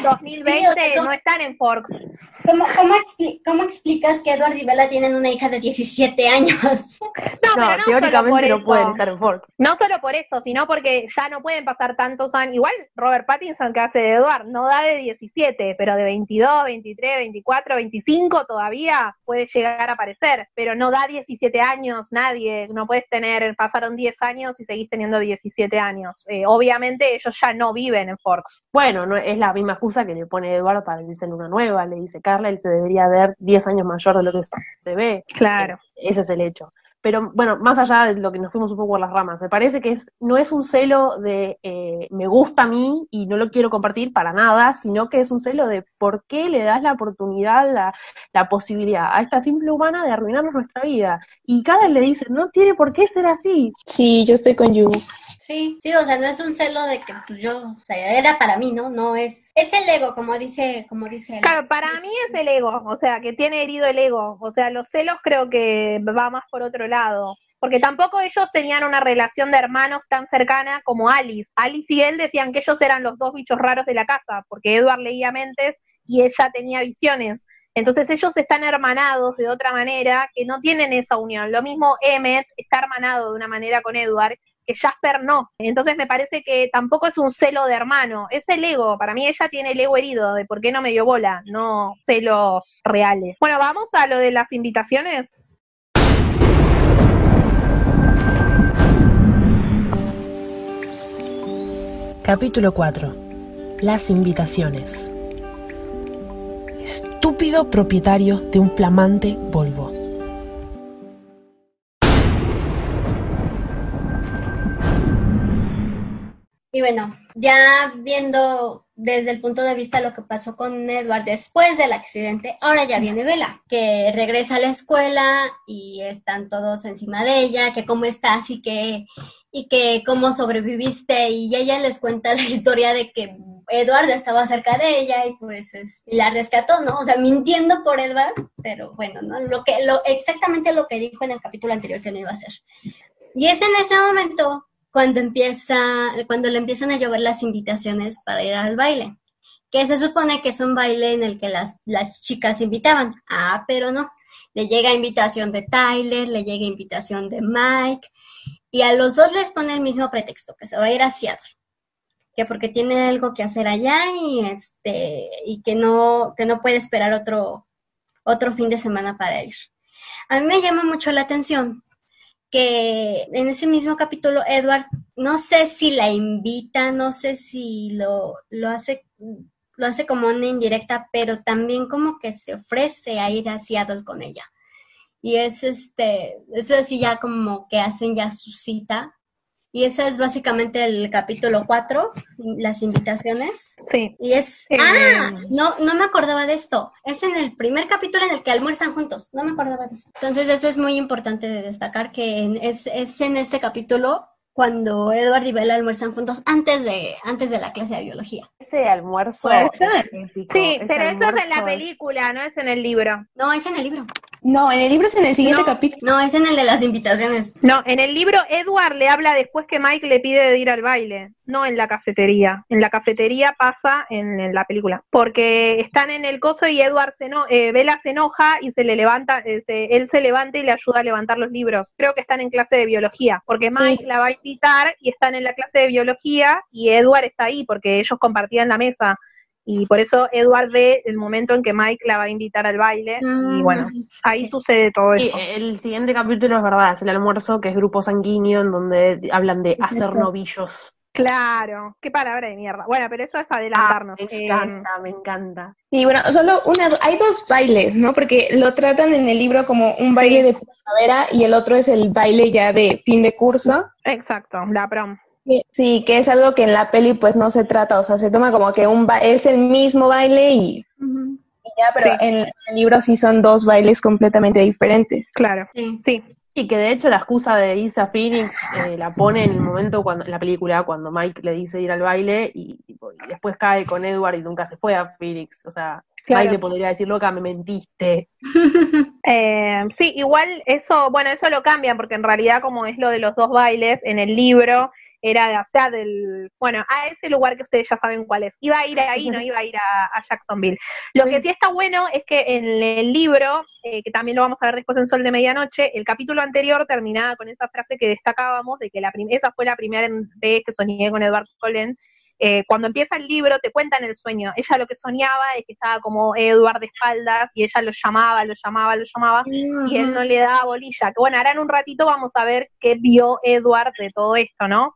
2020, Sí, o sea, no están en Forks. ¿Cómo, cómo, expli- cómo explicas que Edward y Bella tienen una hija de 17 años? [laughs] No, pero no solo teóricamente no pueden estar en Forks. No solo por eso, sino porque ya no pueden pasar tantos años. Igual Robert Pattinson que hace de Edward no da de 17, pero de 22, 23, 24, 25 todavía puede llegar a aparecer, pero no da 17 años nadie, no puedes tener, pasaron 10 años y seguís teniendo 17 años. Eh, obviamente ellos ya no viven en Forks. Bueno, no es la misma excusa que le pone Eduardo para irse en una nueva. Le dice Carla, él se debería ver 10 años mayor de lo que se ve. Claro. Ese es el hecho. Pero bueno, más allá de lo que nos fuimos un poco por las ramas, me parece que es, no es un celo de eh, me gusta a mí y no lo quiero compartir para nada, sino que es un celo de por qué le das la oportunidad, la, la posibilidad a esta simple humana de arruinarnos nuestra vida. Y cada le dice, no tiene por qué ser así. Sí, yo estoy con Jules. Sí, sí, o sea, no es un celo de que pues, yo, o sea, era para mí, ¿no? No es, es el ego, como dice, como dice él. Claro, para mí es el ego, o sea, que tiene herido el ego. O sea, los celos creo que va más por otro lado. Porque tampoco ellos tenían una relación de hermanos tan cercana como Alice. Alice y él decían que ellos eran los dos bichos raros de la casa, porque Edward leía mentes y ella tenía visiones. Entonces ellos están hermanados de otra manera, que no tienen esa unión. Lo mismo Emmet está hermanado de una manera con Edward, que Jasper no. Entonces me parece que tampoco es un celo de hermano, es el ego. Para mí ella tiene el ego herido de por qué no me dio bola, no celos reales. Bueno, vamos a lo de las invitaciones. Capítulo 4. Las invitaciones. Estúpido propietario de un flamante Volvo. Y bueno, ya viendo desde el punto de vista lo que pasó con Edward después del accidente, ahora ya viene Vela, que regresa a la escuela y están todos encima de ella, que cómo estás y que, y que cómo sobreviviste, y ella les cuenta [laughs] la historia de que Edward estaba cerca de ella y pues es- y la rescató, ¿no? O sea, mintiendo por Edward, pero bueno, ¿no? Lo que, lo, exactamente lo que dijo en el capítulo anterior que no iba a hacer. Y es en ese momento cuando empieza, cuando le empiezan a llover las invitaciones para ir al baile, que se supone que es un baile en el que las, las chicas invitaban. Ah, pero no. Le llega invitación de Tyler, le llega invitación de Mike, y a los dos les pone el mismo pretexto, que se va a ir a Seattle. Que porque tiene algo que hacer allá y este, y que no, que no puede esperar otro, otro fin de semana para ir. A mí me llama mucho la atención que en ese mismo capítulo Edward, no sé si la invita, no sé si lo, lo hace, lo hace como una indirecta, pero también como que se ofrece a ir a Seattle con ella. Y es este, es así ya como que hacen ya su cita. Y ese es básicamente el capítulo 4, las invitaciones. Sí. Y es. Eh, ¡Ah! No, no me acordaba de esto. Es en el primer capítulo en el que almuerzan juntos. No me acordaba de eso. Entonces, eso es muy importante de destacar: que en- es, es en este capítulo cuando Edward y Bella almuerzan juntos antes de, antes de la clase de biología. Ese almuerzo. Fuerte. es épico, Sí, ese pero eso es en la es- película, no es en el libro. No, es en el libro. No, en el libro es en el siguiente No. capítulo. No, es en el de las invitaciones. No, en el libro Edward le habla después que Mike le pide de ir al baile, no en la cafetería. En la cafetería pasa en, en la película, porque están en el coso y Edward se eno eh, Bella se enoja y se le levanta, eh, se- él se levanta y le ayuda a levantar los libros. Creo que están en clase de biología, porque Mike la va a invitar y están en la clase de biología y Edward está ahí porque ellos compartían la mesa. Y por eso Edward ve el momento en que Mike la va a invitar al baile y bueno, ahí Sí. sucede todo eso. el siguiente capítulo es verdad, es el almuerzo, que es grupo sanguíneo, en donde hablan de hacer Exacto. novillos. Claro, qué palabra de mierda. Bueno, pero eso es adelantarnos. Ah, me Eh, encanta, me encanta. Sí, bueno, solo una, hay dos bailes, ¿no? Porque lo tratan en el libro como un baile de primavera y el otro es el baile ya de fin de curso. exacto, la prom. Sí, que es algo que en la peli pues no se trata, o sea, se toma como que un ba- es el mismo baile y, ya, pero Sí. en el libro sí son dos bailes completamente diferentes. Claro, Sí. sí, Y que de hecho la excusa de Isa Phoenix eh, la pone en el momento cuando, en la película, cuando Mike le dice ir al baile y, tipo, y después cae con Edward y nunca se fue a Phoenix. O sea, Claro. Mike le podría decir, loca, me mentiste. [laughs] Eh, sí, igual eso, bueno, eso lo cambian porque en realidad como es lo de los dos bailes, en el libro era, o sea, del, bueno, a ese lugar que ustedes ya saben cuál es. Iba a ir ahí, no iba a ir a, a Jacksonville. Lo que sí está bueno es que en el libro, eh, que también lo vamos a ver después en Sol de Medianoche, el capítulo anterior terminaba con esa frase que destacábamos de que la esa fue la primera vez que soñé con Edward Cullen. Eh, cuando empieza el libro te cuentan el sueño. Ella lo que soñaba es que estaba como Edward de espaldas y ella lo llamaba, lo llamaba, lo llamaba y él no le daba bolilla. Que bueno, ahora en un ratito vamos a ver qué vio Edward de todo esto, ¿no?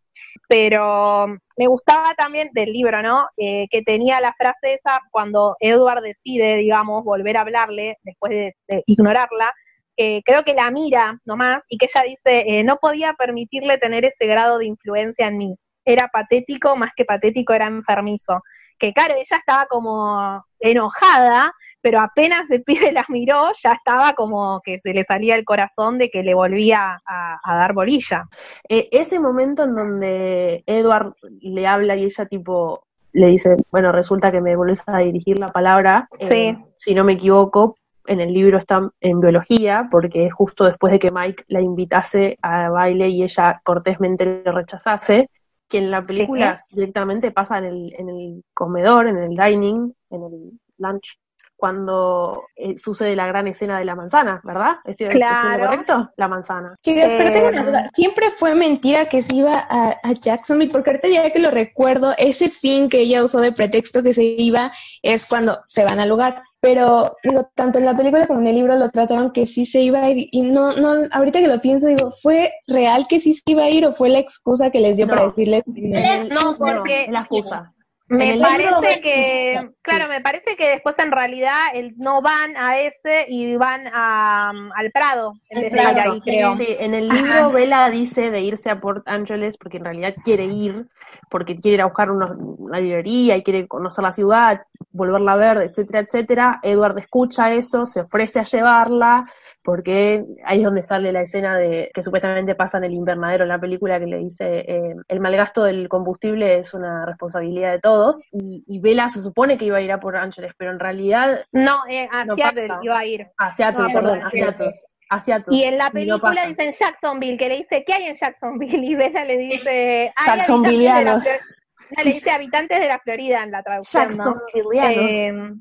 Pero me gustaba también del libro, ¿no? Eh, que tenía la frase esa cuando Edward decide, digamos, volver a hablarle después de, ignorarla, que creo que la mira nomás y que ella dice, eh, no podía permitirle tener ese grado de influencia en mí. Era patético, más que patético, era enfermizo. Que claro, ella estaba como enojada, pero apenas el pibe la miró, ya estaba como que se le salía el corazón de que le volvía a, a dar bolilla. Eh, ese momento en donde Edward le habla y ella tipo le dice, bueno, resulta que me volvés a dirigir la palabra, eh, Sí. si no me equivoco, en el libro está en biología, porque es justo después de que Mike la invitase a baile y ella cortésmente le rechazase, que en la película directamente pasa en el, en el comedor, en el dining, en el lunch, cuando eh, sucede la gran escena de la manzana, ¿verdad? ¿Estoy, Claro. correcto? La manzana. Chicas, pero tengo una duda. Siempre fue mentira que se iba a, a Jacksonville, porque ahorita ya que lo recuerdo, ese fin que ella usó de pretexto que se iba es cuando se van al lugar. Pero, digo, tanto en la película como en el libro lo trataron que sí se iba a ir. Y no, no, ahorita que lo pienso, digo, ¿fue real que sí se iba a ir o fue la excusa que les dio No. para decirles? Les- No, porque Es la excusa. Me parece que, claro, me parece que después en realidad el, no van a ese y van a, al Prado en de ir ahí, creo. Sí, en el libro Bella dice de irse a Port Angeles porque en realidad quiere ir, porque quiere ir a buscar una, una librería y quiere conocer la ciudad, volverla a ver, etcétera, etcétera. Edward escucha eso, se ofrece a llevarla, porque ahí es donde sale la escena de que supuestamente pasa en el invernadero en la película que le dice eh, el malgasto del combustible es una responsabilidad de todos y, y Bella se supone que iba a ir a Port Angeles, pero en realidad No, eh, a No Seattle pasa. iba a ir. a Seattle, No, perdón, a Seattle, a Seattle. Y en la película dicen Jacksonville, que le dice, ¿qué hay en Jacksonville? [laughs] Y Bella le dice, "Hay Jacksonvillianos. habitantes de la Flor- no, le dice habitantes de la Florida en la traducción, ¿no? Jacksonvillianos. Eh,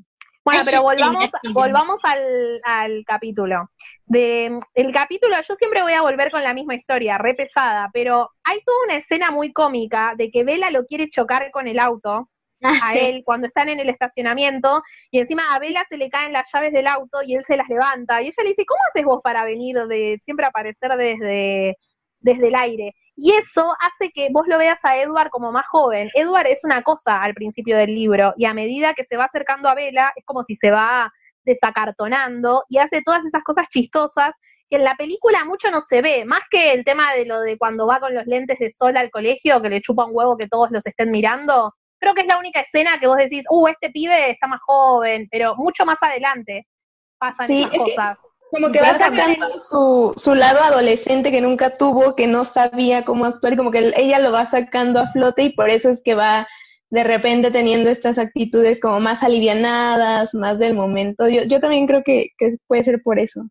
bueno, pero [laughs] volvamos, volvamos al, al capítulo. De, el capítulo, yo siempre voy a volver con la misma historia, re pesada, pero hay toda una escena muy cómica de que Bella lo quiere chocar con el auto Ah, a sí. él cuando están en el estacionamiento y encima a Bella se le caen las llaves del auto y él se las levanta y ella le dice, ¿cómo haces vos para venir de siempre aparecer desde, desde el aire? Y eso hace que vos lo veas a Edward como más joven. Edward es una cosa al principio del libro y a medida que se va acercando a Bella es como si se va desacartonando y hace todas esas cosas chistosas que en la película mucho no se ve, más que el tema de lo de cuando va con los lentes de sol al colegio, que le chupa un huevo que todos los estén mirando, creo que es la única escena que vos decís, uh, este pibe está más joven, pero mucho más adelante pasan Sí, esas es que- cosas. Como que va sacando su, su lado adolescente que nunca tuvo, que no sabía cómo actuar, como que ella lo va sacando a flote y por eso es que va de repente teniendo estas actitudes como más alivianadas, más del momento. Yo, yo también creo que, que puede ser por eso.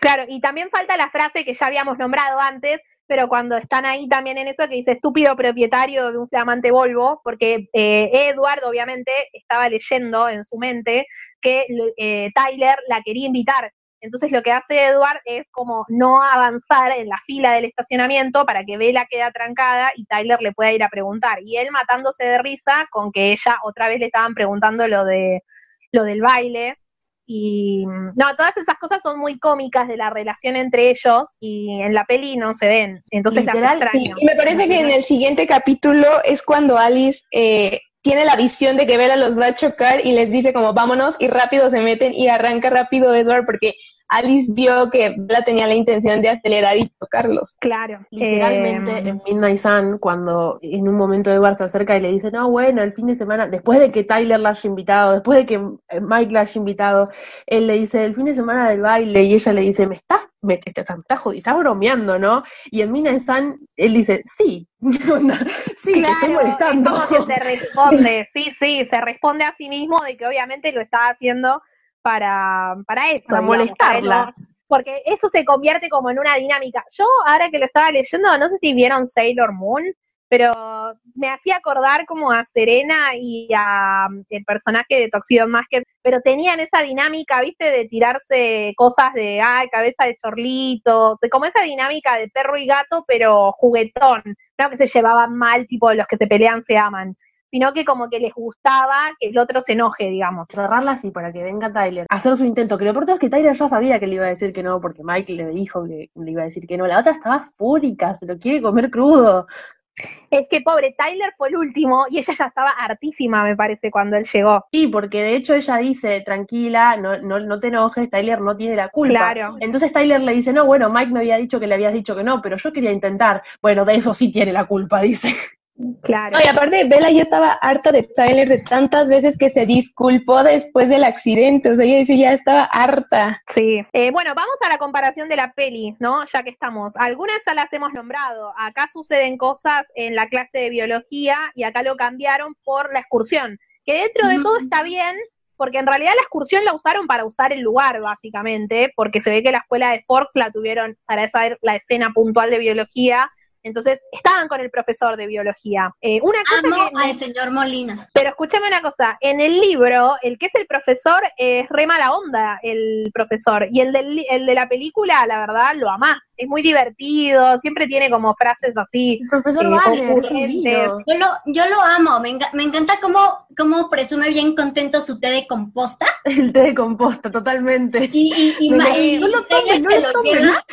Claro, y también falta la frase que ya habíamos nombrado antes, pero cuando están ahí también en eso que dice estúpido propietario de un flamante Volvo, porque eh, Edward obviamente estaba leyendo en su mente que eh, Tyler la quería invitar. Entonces lo que hace Edward es como no avanzar en la fila del estacionamiento para que Bella quede atrancada y Tyler le pueda ir a preguntar. Y él matándose de risa con que ella otra vez le estaban preguntando lo de lo del baile. Y no, todas esas cosas son muy cómicas de la relación entre ellos y en la peli no se ven. Entonces Literal, las extraño. Y me parece que en el siguiente capítulo es cuando Alice eh, tiene la visión de que Bella los va a chocar y les dice como vámonos y rápido se meten y arranca rápido Edward porque Alice vio que Bella tenía la intención de acelerar y chocarlos. Claro. Literalmente Eh, en Midnight Sun, cuando en un momento Edward se acerca y le dice, no, bueno, el fin de semana, después de que Tyler la haya invitado, después de que eh, Mike la haya invitado, él le dice, el fin de semana del baile, y ella le dice, me estás, me, te, te- te estás jodi- estás bromeando, ¿no? Y en Midnight Sun, él dice, sí, [laughs] sí, te estoy Claro, molestando. es como que se [laughs] responde, sí, sí, se responde a sí mismo de que obviamente lo está haciendo para, para eso. Para digamos, molestarla. para no- porque eso se convierte como en una dinámica. Yo, ahora que lo estaba leyendo, no sé si vieron Sailor Moon, pero me hacía acordar como a Serena y a um, el personaje de Toxido Mask, pero tenían esa dinámica, viste, de tirarse cosas de, ay, cabeza de chorlito, de como esa dinámica de perro y gato, pero juguetón, no que se llevaban mal, tipo los que se pelean se aman sino que como que les gustaba que el otro se enoje, digamos. Cerrarla así para que venga Tyler a hacer su intento. Que lo importante es que Tyler ya sabía que le iba a decir que no, porque Mike le dijo que le iba a decir que no. La otra estaba fúrica, se lo quiere comer crudo. Es que pobre Tyler fue el último y ella ya estaba hartísima, me parece, cuando él llegó. Sí, porque de hecho ella dice, tranquila, no, no, no te enojes, Tyler no tiene la culpa. Claro. Entonces Tyler le dice, no, bueno, Mike me había dicho que le habías dicho que no, pero yo quería intentar. Bueno, de eso sí tiene la culpa, dice. Claro. No, y aparte, Bella ya estaba harta de Tyler de tantas veces que se disculpó después del accidente. O sea, ella dice, ya estaba harta. Sí. Eh, bueno, vamos a la comparación de la peli, ¿no? Ya que estamos. Algunas ya las hemos nombrado. Acá suceden cosas en la clase de biología y acá lo cambiaron por la excursión. Que dentro de todo está bien, porque en realidad la excursión la usaron para usar el lugar, básicamente, porque se ve que la escuela de Forks la tuvieron para esa la escena puntual de biología entonces, estaban con el profesor de biología. Eh, una cosa Amo al señor Molina. Pero escúchame una cosa, en el libro, el que es el profesor es re mala onda, el profesor. Y el, del, el de la película, la verdad, lo amás. Es muy divertido, siempre tiene como frases así. El profesor eh, ocurrentes. Yo lo, yo lo amo, me, enca- me encanta cómo, cómo presume bien contento su té de composta. [laughs] El té de composta, totalmente. Y, y, y, Me ma- lo- y no lo tomes, no se lo lo tomes, lleva.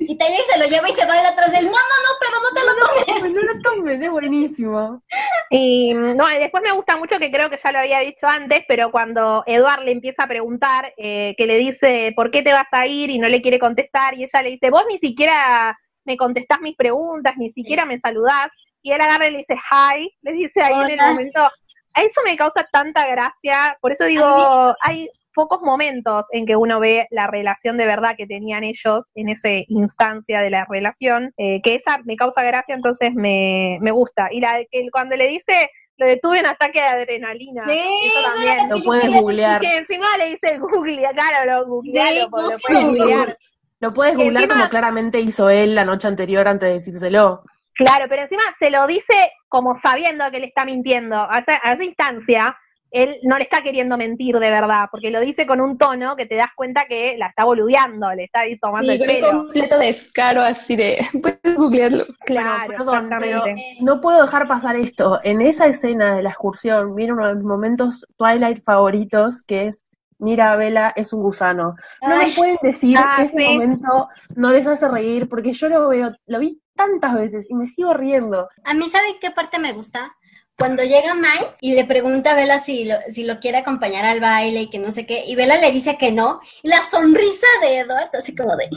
Y Tyler se lo lleva y se va atrás de él. No, no, no, pero no te lo tomes. No lo tomen, es buenísimo. Y no, y después me gusta mucho que creo que ya lo había dicho antes, pero cuando Eduard le empieza a preguntar, eh, que le dice, ¿por qué te vas a ir? Y no le quiere contestar, y ella le dice, vos ni siquiera me contestás mis preguntas, ni siquiera me saludás, y él agarra y le dice, hi, le dice ahí en el momento, eso me causa tanta gracia, por eso digo, hay pocos momentos en que uno ve la relación de verdad que tenían ellos en esa instancia de la relación, eh, que esa me causa gracia, entonces me, me gusta. Y la de que cuando le dice, lo detuve un ataque de adrenalina, Sí, eso también. Lo puedes googlear. Y que encima le dice Google, claro, lo googlealo, Sí, porque lo puedes en googlear. Lo puedes Y googlear encima- como claramente hizo él la noche anterior antes de decírselo. Claro, pero encima se lo dice como sabiendo que le está mintiendo. A esa, a esa instancia, él no le está queriendo mentir de verdad, porque lo dice con un tono que te das cuenta que la está boludeando, le está ahí tomando Y el con un pelo. completo descaro así de, [laughs] puedes googlearlo. Claro, Bueno, perdón, pero no puedo dejar pasar esto. En esa escena de la excursión viene uno de mis momentos Twilight favoritos, que es Mira, Bella es un gusano. No Ay. me pueden decir Ah, que ese sí. momento no les hace reír, porque yo lo veo, lo vi tantas veces y me sigo riendo. A mí, ¿sabe qué parte me gusta? Cuando llega Mike y le pregunta a Bella si lo, si lo quiere acompañar al baile y que no sé qué, y Bella le dice que no, y la sonrisa de Edward, así como de,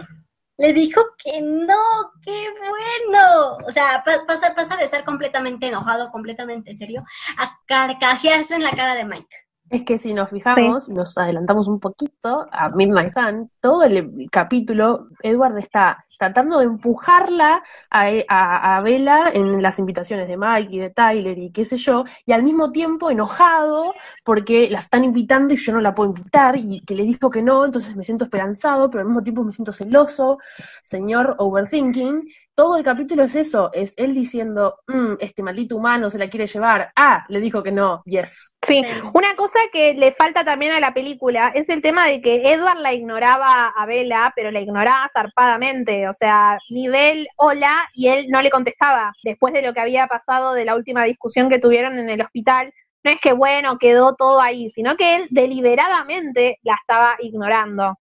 le dijo que no, qué bueno. O sea, pa- pasa, pasa de estar completamente enojado, completamente serio, a carcajearse en la cara de Mike. Es que si nos fijamos, nos adelantamos un poquito a Midnight Sun, todo el capítulo, Edward está tratando de empujarla a, a, a Bella en las invitaciones de Mike y de Tyler y qué sé yo, y al mismo tiempo enojado porque la están invitando y yo no la puedo invitar y que le dijo que no, entonces me siento esperanzado, pero al mismo tiempo me siento celoso, señor overthinking. Todo el capítulo es eso, es él diciendo, "Mm, este maldito humano se la quiere llevar, ah, le dijo que no, yes. Sí, una cosa que le falta también a la película es el tema de que Edward la ignoraba a Bella, pero la ignoraba zarpadamente, o sea, nivel hola y él no le contestaba después de lo que había pasado de la última discusión que tuvieron en el hospital. No es que bueno, quedó todo ahí, sino que él deliberadamente la estaba ignorando.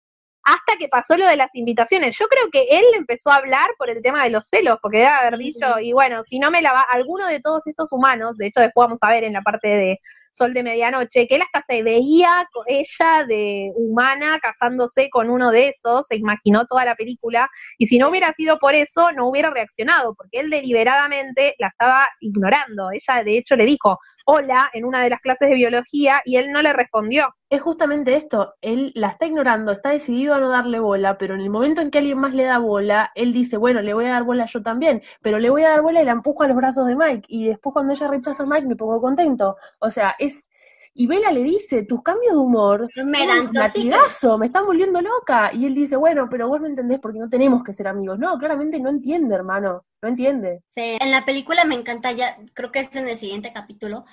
Hasta que pasó lo de las invitaciones. Yo creo que él empezó a hablar por el tema de los celos, porque debe haber dicho, y bueno, si no me la va, alguno de todos estos humanos, de hecho después vamos a ver en la parte de Sol de Medianoche, que él hasta se veía ella de humana casándose con uno de esos, se imaginó toda la película, y si no hubiera sido por eso, no hubiera reaccionado, porque él deliberadamente la estaba ignorando. Ella de hecho le dijo hola en una de las clases de biología y él no le respondió. Es justamente esto, él la está ignorando, está decidido a no darle bola, pero en el momento en que alguien más le da bola, él dice, bueno, le voy a dar bola yo también, pero le voy a dar bola y la empujo a los brazos de Mike, y después cuando ella rechaza a Mike me pongo contento. O sea, es, Y Bella le dice, tus cambios de humor Me dan latigazo, me están volviendo loca. Y él dice, bueno, pero vos no entendés porque no tenemos que ser amigos. No, claramente no entiende, hermano, no entiende. Sí, En la película me encanta ya, creo que es en el siguiente capítulo,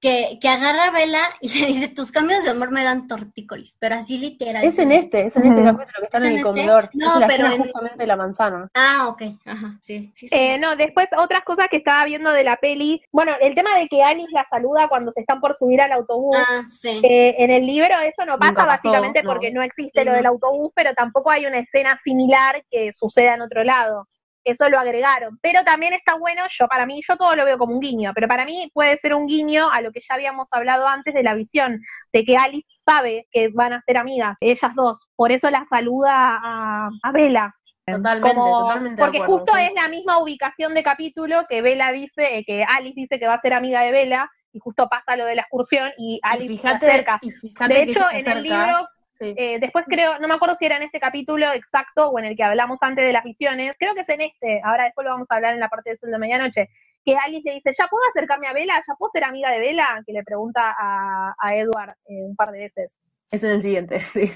que, que agarra a Bella y le dice, tus cambios de humor me dan tortícolis, pero así literal. Es en este, es en este capítulo que están ¿Es en en el este? comedor. No, es la pero en- justamente de la manzana. Ah, ok, ajá, sí, sí, sí. Eh, no, después otras cosas que estaba viendo de la peli. Bueno, el tema de que Alice la saluda cuando se están por subir al autobús. Ah, sí. Eh, en el libro eso no pasa pasó, básicamente no. porque no existe Sí, lo no. del autobús, pero tampoco hay una escena similar que suceda en otro lado. Eso lo agregaron. Pero también está bueno, yo para mí, yo todo lo veo como un guiño, pero para mí puede ser un guiño a lo que ya habíamos hablado antes de la visión, de que Alice sabe que van a ser amigas, ellas dos. Por eso la saluda a, a Bella. Totalmente, Como- totalmente de porque acuerdo, justo sí. es la misma ubicación de capítulo que Bella dice, eh, que Alice dice que va a ser amiga de Bella, y justo pasa lo de la excursión y Y Alice fíjate, se acerca. y De hecho, en el libro, sí. eh, después creo, no me acuerdo si era en este capítulo exacto o en el que hablamos antes de las visiones, creo que es en este, ahora después lo vamos a hablar en la parte de Sol de Medianoche, que Alice le dice, ¿ya puedo acercarme a Vela? ¿Ya puedo ser amiga de Vela? Que le pregunta a, a Edward eh, un par de veces. Es en el siguiente, [laughs] sí.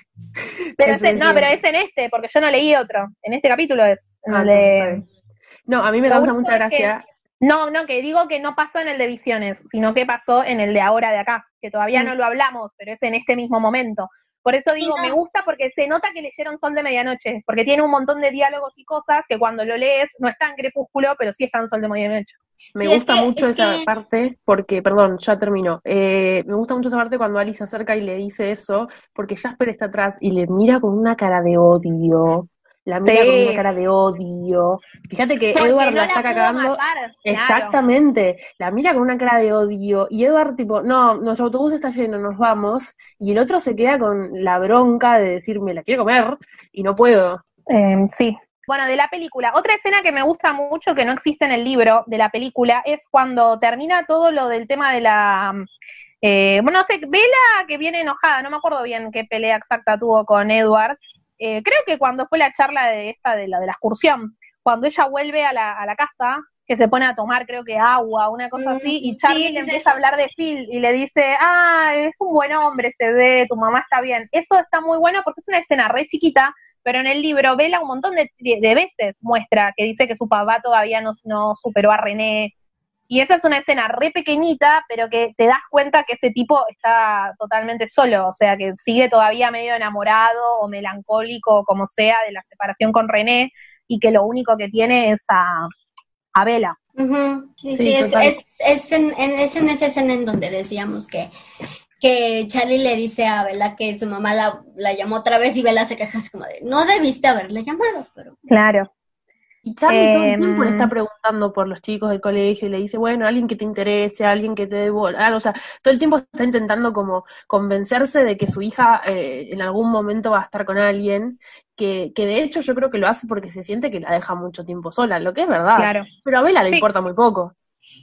Pero Es es en- no, pero es en este, porque yo no leí otro. En este capítulo es. en Ah, el de-. No, a mí me Lo causa mucha que- gracia. No, no, que digo que no pasó en el de Visiones, sino que pasó en el de ahora de acá, que todavía Mm. no lo hablamos, pero es en este mismo momento. Por eso digo, no. me gusta porque se nota que leyeron Sol de Medianoche, porque tiene un montón de diálogos y cosas que cuando lo lees no está en Crepúsculo, pero sí está en Sol de Medianoche. Me Sí, es gusta que- mucho es esa que- parte porque, perdón, ya terminó. Eh, me gusta mucho esa parte cuando Alice se acerca y le dice eso, porque Jasper está atrás y le mira con una cara de odio. La mira Sí. con una cara de odio. Fíjate que Porque Edward no la está cagando. matar, claro. Exactamente, la mira con una cara de odio y Edward tipo, no, nuestro autobús está lleno, nos vamos, y el otro se queda con la bronca de decirme, la quiero comer y no puedo. Eh, sí. Bueno, de la película. Otra escena que me gusta mucho, que no existe en el libro de la película, es cuando termina todo lo del tema de la... Eh, bueno, no sé, Vela que viene enojada, no me acuerdo bien qué pelea exacta tuvo con Edward. Eh, creo que cuando fue la charla de esta, de la de la excursión, cuando ella vuelve a la, a la casa, que se pone a tomar, creo que agua, una cosa Mm, así, y Charlie sí, le sí, empieza a hablar de Phil y le dice, ah, es un buen hombre, se ve, tu mamá está bien. Eso está muy bueno porque es una escena re chiquita, pero en el libro Vela un montón de, de veces muestra que dice que su papá todavía no, no superó a René. Y esa es una escena re pequeñita, pero que te das cuenta que ese tipo está totalmente solo, o sea, que sigue todavía medio enamorado o melancólico, o como sea, de la separación con René, y que lo único que tiene es a, a. Ujú, Sí, Sí, sí, es, total. es, es, en, en- es en esa escena en donde decíamos que, que Charlie le dice a Bella que su mamá la, la llamó otra vez y Bella se queja así como de, no debiste haberle llamado, pero... Claro. Y Charlie todo el tiempo le Em, está preguntando por los chicos del colegio y le dice, bueno, alguien que te interese, alguien que te dé bola, o sea, todo el tiempo está intentando como convencerse de que su hija eh, en algún momento va a estar con alguien, que, que de hecho yo creo que lo hace porque se siente que la deja mucho tiempo sola, lo que es verdad. Claro. Pero a Bella le Sí. importa muy poco.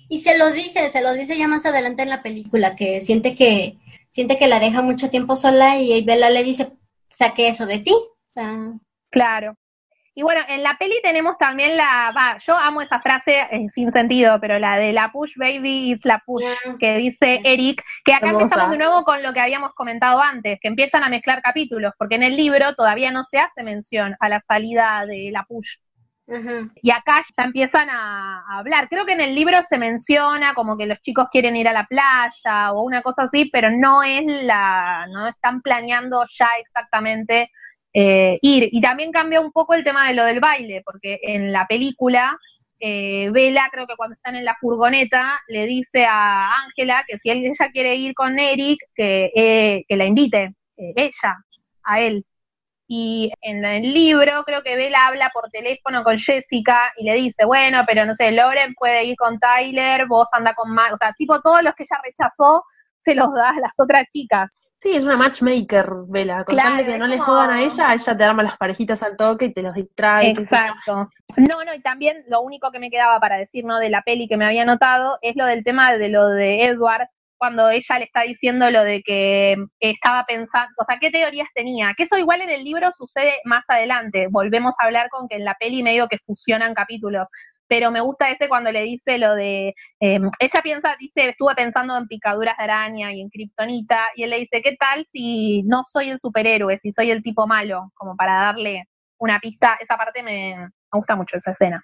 Y se lo dice, se lo dice ya más adelante en la película, que siente que, siente que la deja mucho tiempo sola y Bella le dice, saque eso de ti. O sea, Claro. Y bueno, en la peli tenemos también la, va, yo amo esa frase eh, sin sentido, pero la de la push baby is la push, Ah. que dice Eric, que acá Hermosa. empezamos de nuevo con lo que habíamos comentado antes, que empiezan a mezclar capítulos, porque en el libro todavía no se hace mención a la salida de la push. Y acá ya empiezan a, a hablar. Creo que en el libro se menciona como que los chicos quieren ir a la playa o una cosa así, pero no es la, no están planeando ya exactamente eh, ir. Y también cambia un poco el tema de lo del baile, porque en la película, eh, Bella, creo que cuando están en la furgoneta, le dice a Ángela que si ella quiere ir con Eric, que, eh, que la invite, eh, ella, a él. Y en el libro creo que Bella habla por teléfono con Jessica y le dice, bueno, pero no sé, Loren puede ir con Tyler, vos anda con Mike, o sea, tipo todos los que ella rechazó se los da a las otras chicas. Sí, es una matchmaker, Bella. Con tal Claro, de que no le jodan a ella, ella te arma las parejitas al toque y te los distrae. Exacto. No, no, y también lo único que me quedaba para decir, ¿no? De la peli que me había notado es lo del tema de lo de Edward, cuando ella le está diciendo lo de que estaba pensando, o sea, qué teorías tenía, que eso igual en el libro sucede más adelante, volvemos a hablar con que en la peli medio que fusionan capítulos, pero me gusta ese cuando le dice lo de, eh, ella piensa, dice, estuve pensando en picaduras de araña y en kriptonita, y él le dice, ¿qué tal si no soy el superhéroe, si soy el tipo malo? Como para darle una pista, esa parte me, me gusta mucho, esa escena.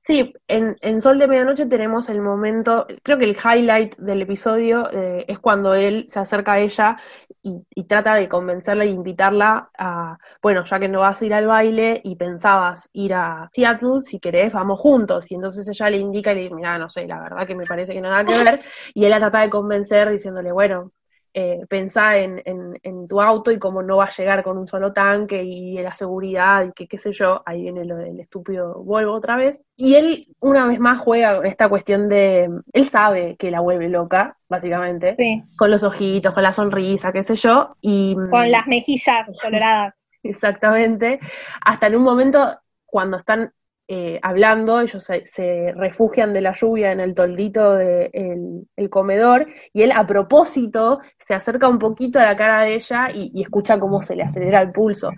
Sí, en, en, Sol de Medianoche tenemos el momento, creo que el highlight del episodio eh, es cuando él se acerca a ella y, y, trata de convencerla e invitarla a, bueno, ya que no vas a ir al baile y pensabas ir a Seattle, si querés, vamos juntos. Y entonces ella le indica y le dice, mira, no sé, la verdad que me parece que no nada que ver. Y él la trata de convencer diciéndole, bueno, eh, pensá en, en, en, tu auto y cómo no va a llegar con un solo tanque y la seguridad y que qué sé yo, ahí viene lo del estúpido Volvo otra vez. Y él una vez más juega con esta cuestión de, él sabe que la vuelve loca, básicamente, sí. con los ojitos, con la sonrisa, qué sé yo, y... Con las mejillas coloradas. [laughs] Exactamente, hasta en un momento cuando están eh, hablando, ellos se, refugian de la lluvia en el toldito del de el comedor y él a propósito se acerca un poquito a la cara de ella y, y, escucha cómo se le acelera el pulso.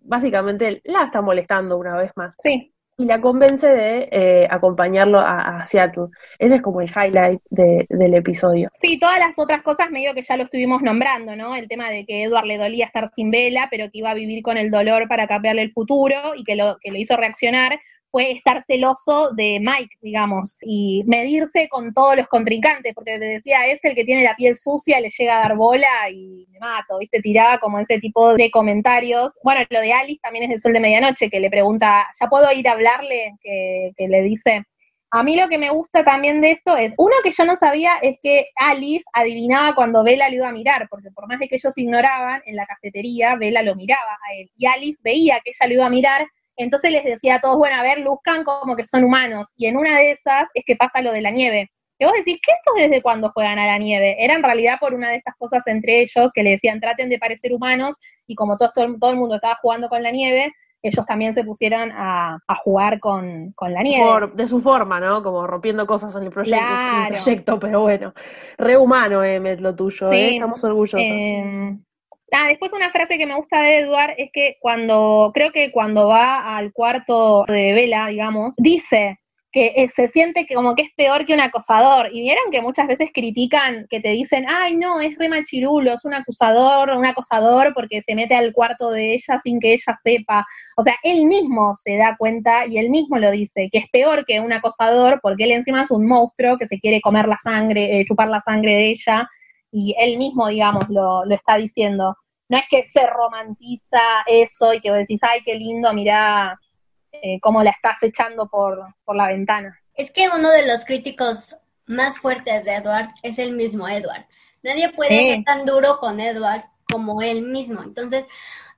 Básicamente la está molestando una vez más. Sí. Y la convence de eh, acompañarlo a, a, Seattle. Ese es como el highlight de, del episodio. Sí, todas las otras cosas medio que ya lo estuvimos nombrando, ¿no? El tema de que Edward le dolía estar sin vela, pero que iba a vivir con el dolor para cambiarle el futuro y que lo, que lo hizo reaccionar fue estar celoso de Mike, digamos, y medirse con todos los contrincantes, porque te decía, es el que tiene la piel sucia, le llega a dar bola y me mato, ¿viste? Tiraba como ese tipo de comentarios. Bueno, lo de Alice también es el sol de medianoche, que le pregunta, ¿ya puedo ir a hablarle? Que, que le dice, a mí lo que me gusta también de esto es, uno que yo no sabía es que Alice adivinaba cuando Bella lo iba a mirar, porque por más de que ellos ignoraban, en la cafetería Bella lo miraba a él, y Alice veía que ella lo iba a mirar, entonces les decía a todos, bueno, a ver, luzcan como que son humanos, y en una de esas es que pasa lo de la nieve. Que vos decís, ¿qué estos desde cuándo juegan a la nieve? Era en realidad por una de estas cosas entre ellos que le decían, traten de parecer humanos, y como todo, todo, el mundo estaba jugando con la nieve, ellos también se pusieron a, a jugar con, con, la nieve. Por, de su forma, ¿no? Como rompiendo cosas en el proyecto, claro. el proyecto pero bueno. Re humano, Emmet, lo tuyo, sí, ¿eh? Estamos orgullosos. Eh, ah, después una frase que me gusta de Edward es que cuando, creo que cuando va al cuarto de Vela, digamos, dice, que eh, se siente como que es peor que un acosador. Y vieron que muchas veces critican, que te dicen, ay no, es re machirulo, es un acusador, un acosador porque se mete al cuarto de ella sin que ella sepa. O sea, él mismo se da cuenta y él mismo lo dice, que es peor que un acosador porque él encima es un monstruo que se quiere comer la sangre, eh, chupar la sangre de ella. Y él mismo, digamos, lo, lo está diciendo. No es que se romantiza eso y que vos decís, ay, qué lindo, mirá, eh, cómo la estás echando por, por la ventana. Es que uno de los críticos más fuertes de Edward es el mismo Edward. Nadie puede sí. ser tan duro con Edward como él mismo. Entonces,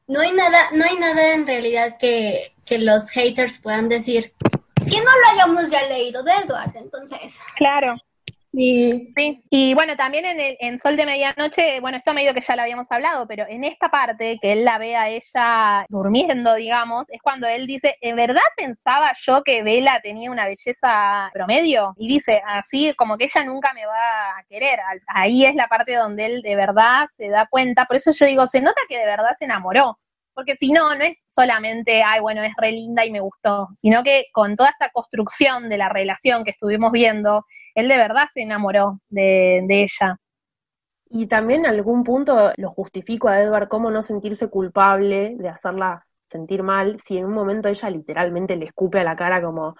no hay nada, no hay nada en realidad que, que los haters puedan decir que no lo hayamos ya leído de Edward. Entonces, claro. Y, sí, y bueno, también en, el, en Sol de Medianoche, bueno, esto medio que ya lo habíamos hablado, pero en esta parte que él la ve a ella durmiendo, digamos, es cuando él dice, ¿en verdad pensaba yo que Vela tenía una belleza promedio? Y dice, así como que ella nunca me va a querer. Ahí es la parte donde él de verdad se da cuenta, por eso yo digo, se nota que de verdad se enamoró. Porque si no, no es solamente, ay, bueno, es re linda y me gustó, sino que con toda esta construcción de la relación que estuvimos viendo, él de verdad se enamoró de, de, ella. Y también algún punto lo justifico a Edward cómo no sentirse culpable de hacerla sentir mal si en un momento ella literalmente le escupe a la cara como,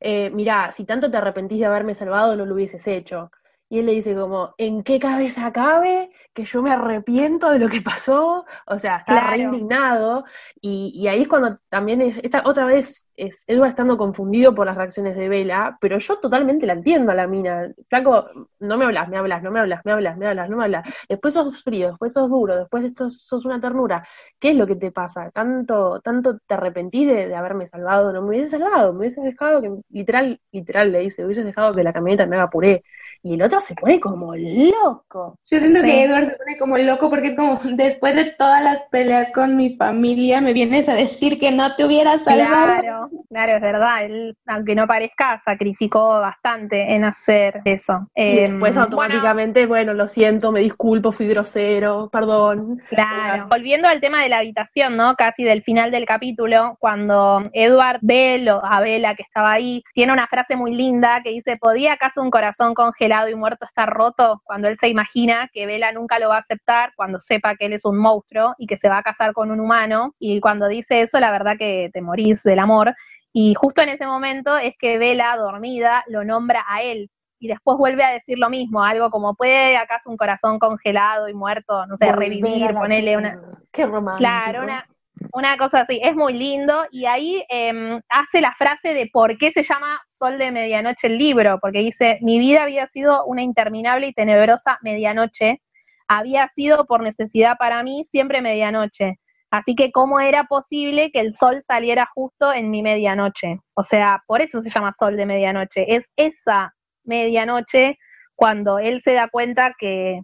eh, mira, si tanto te arrepentís de haberme salvado no lo hubieses hecho. Y él le dice como, ¿en qué cabeza cabe que yo me arrepiento de lo que pasó? O sea, está claro. re indignado. Y, y, ahí es cuando también es, esta, otra vez es Edward estando confundido por las reacciones de Vela, pero yo totalmente la entiendo a la mina. Flaco, no me hablas, me hablas, no me hablas, me hablas, me hablas, no me hablas. Después sos frío, después sos duro, después esto sos una ternura. ¿Qué es lo que te pasa? Tanto, tanto te arrepentís de, de haberme salvado, no me hubiese salvado, me hubiese dejado que, literal, literal le dice, hubieses dejado que la camioneta me haga puré y el otro se pone como loco. Yo siento Sí. que Edward se pone como loco porque es como, después de todas las peleas con mi familia, me vienes a decir que no te hubiera salvado. Claro, claro, es verdad. Él, aunque no parezca, sacrificó bastante en hacer eso. Y Eh, después bueno, automáticamente, bueno, lo siento, me disculpo, fui grosero, perdón. Claro. Volviendo al tema de la habitación, ¿no? Casi del final del capítulo, cuando Edward ve lo- a Bella que estaba ahí, tiene una frase muy linda que dice, ¿podía acaso un corazón congelado y muerto estar roto? Cuando él se imagina que Bella nunca lo va a aceptar cuando sepa que él es un monstruo y que se va a casar con un humano. Y cuando dice eso, la verdad que te morís del amor. Y justo en ese momento es que Bella, dormida, lo nombra a él. Y después vuelve a decir lo mismo, algo como, ¿puede acaso un corazón congelado y muerto, no sé, Volver revivir, ponerle una... Qué romántico. Claro, una, una cosa así, es muy lindo. Y ahí em, hace la frase de por qué se llama Sol de Medianoche el libro, porque dice, mi vida había sido una interminable y tenebrosa medianoche, había sido por necesidad para mí siempre medianoche, así que cómo era posible que el sol saliera justo en mi medianoche, o sea, por eso se llama Sol de Medianoche, es esa medianoche cuando él se da cuenta que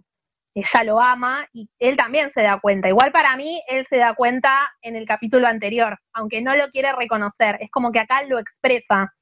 ella lo ama y él también se da cuenta. Igual para mí, él se da cuenta en el capítulo anterior, aunque no lo quiere reconocer. Es como que acá lo expresa.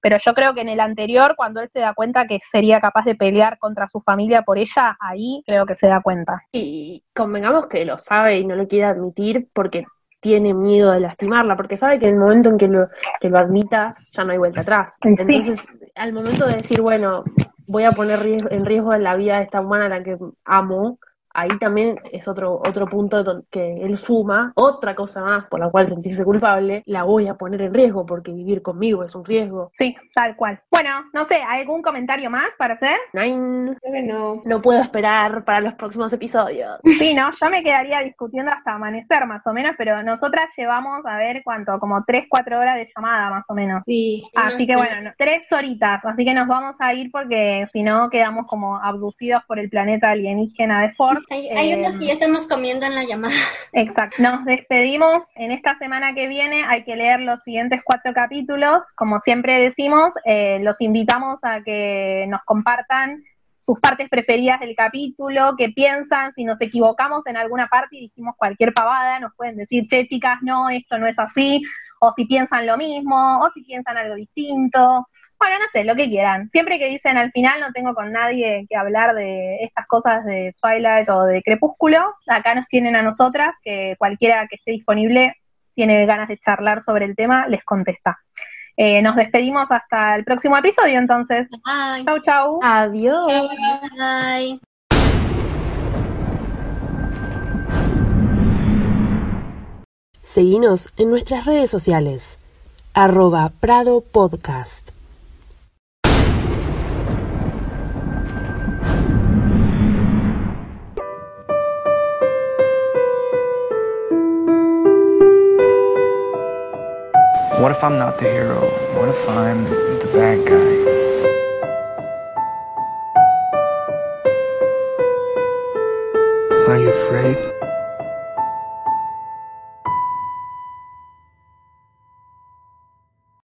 Pero yo creo que en el anterior, cuando él se da cuenta que sería capaz de pelear contra su familia por ella, ahí creo que se da cuenta. Y convengamos que lo sabe y no lo quiere admitir porque tiene miedo de lastimarla, porque sabe que en el momento en que lo, que lo admita ya no hay vuelta atrás. Sí. Entonces, al momento de decir, bueno, voy a poner en riesgo la vida de esta humana a la que amo, ahí también es otro, otro punto que él suma, otra cosa más por la cual sentirse culpable, la voy a poner en riesgo porque vivir conmigo es un riesgo. Sí, tal cual. Bueno, no sé, ¿algún comentario más para hacer? Nine, Creo que no. no puedo esperar para los próximos episodios. Sí, no, yo me quedaría discutiendo hasta amanecer más o menos, pero nosotras llevamos, a ver cuánto, como tres, cuatro horas de llamada más o menos. Sí. Así que bueno, no- tres horitas, así que nos vamos a ir porque si no quedamos como abducidos por el planeta alienígena de Ford. Hay, hay Eh, unos que ya estamos comiendo en la llamada. Exacto. Nos despedimos. En esta semana que viene hay que leer los siguientes cuatro capítulos. Como siempre decimos, eh, los invitamos a que nos compartan sus partes preferidas del capítulo, qué piensan, si nos equivocamos en alguna parte y dijimos cualquier pavada, nos pueden decir, che, chicas, no, esto no es así, o si piensan lo mismo, o si piensan algo distinto. Bueno, no sé, lo que quieran. Siempre que dicen al final no tengo con nadie que hablar de estas cosas de Twilight o de Crepúsculo, acá nos tienen a nosotras, que cualquiera que esté disponible tiene ganas de charlar sobre el tema, les contesta. Eh, nos despedimos hasta el próximo episodio, entonces. Bye. Chau, chau. Adiós. Bye. Seguinos en nuestras redes sociales. Arroba Prado Podcast. What if I'm not the hero? What if I'm the bad guy? Are you afraid?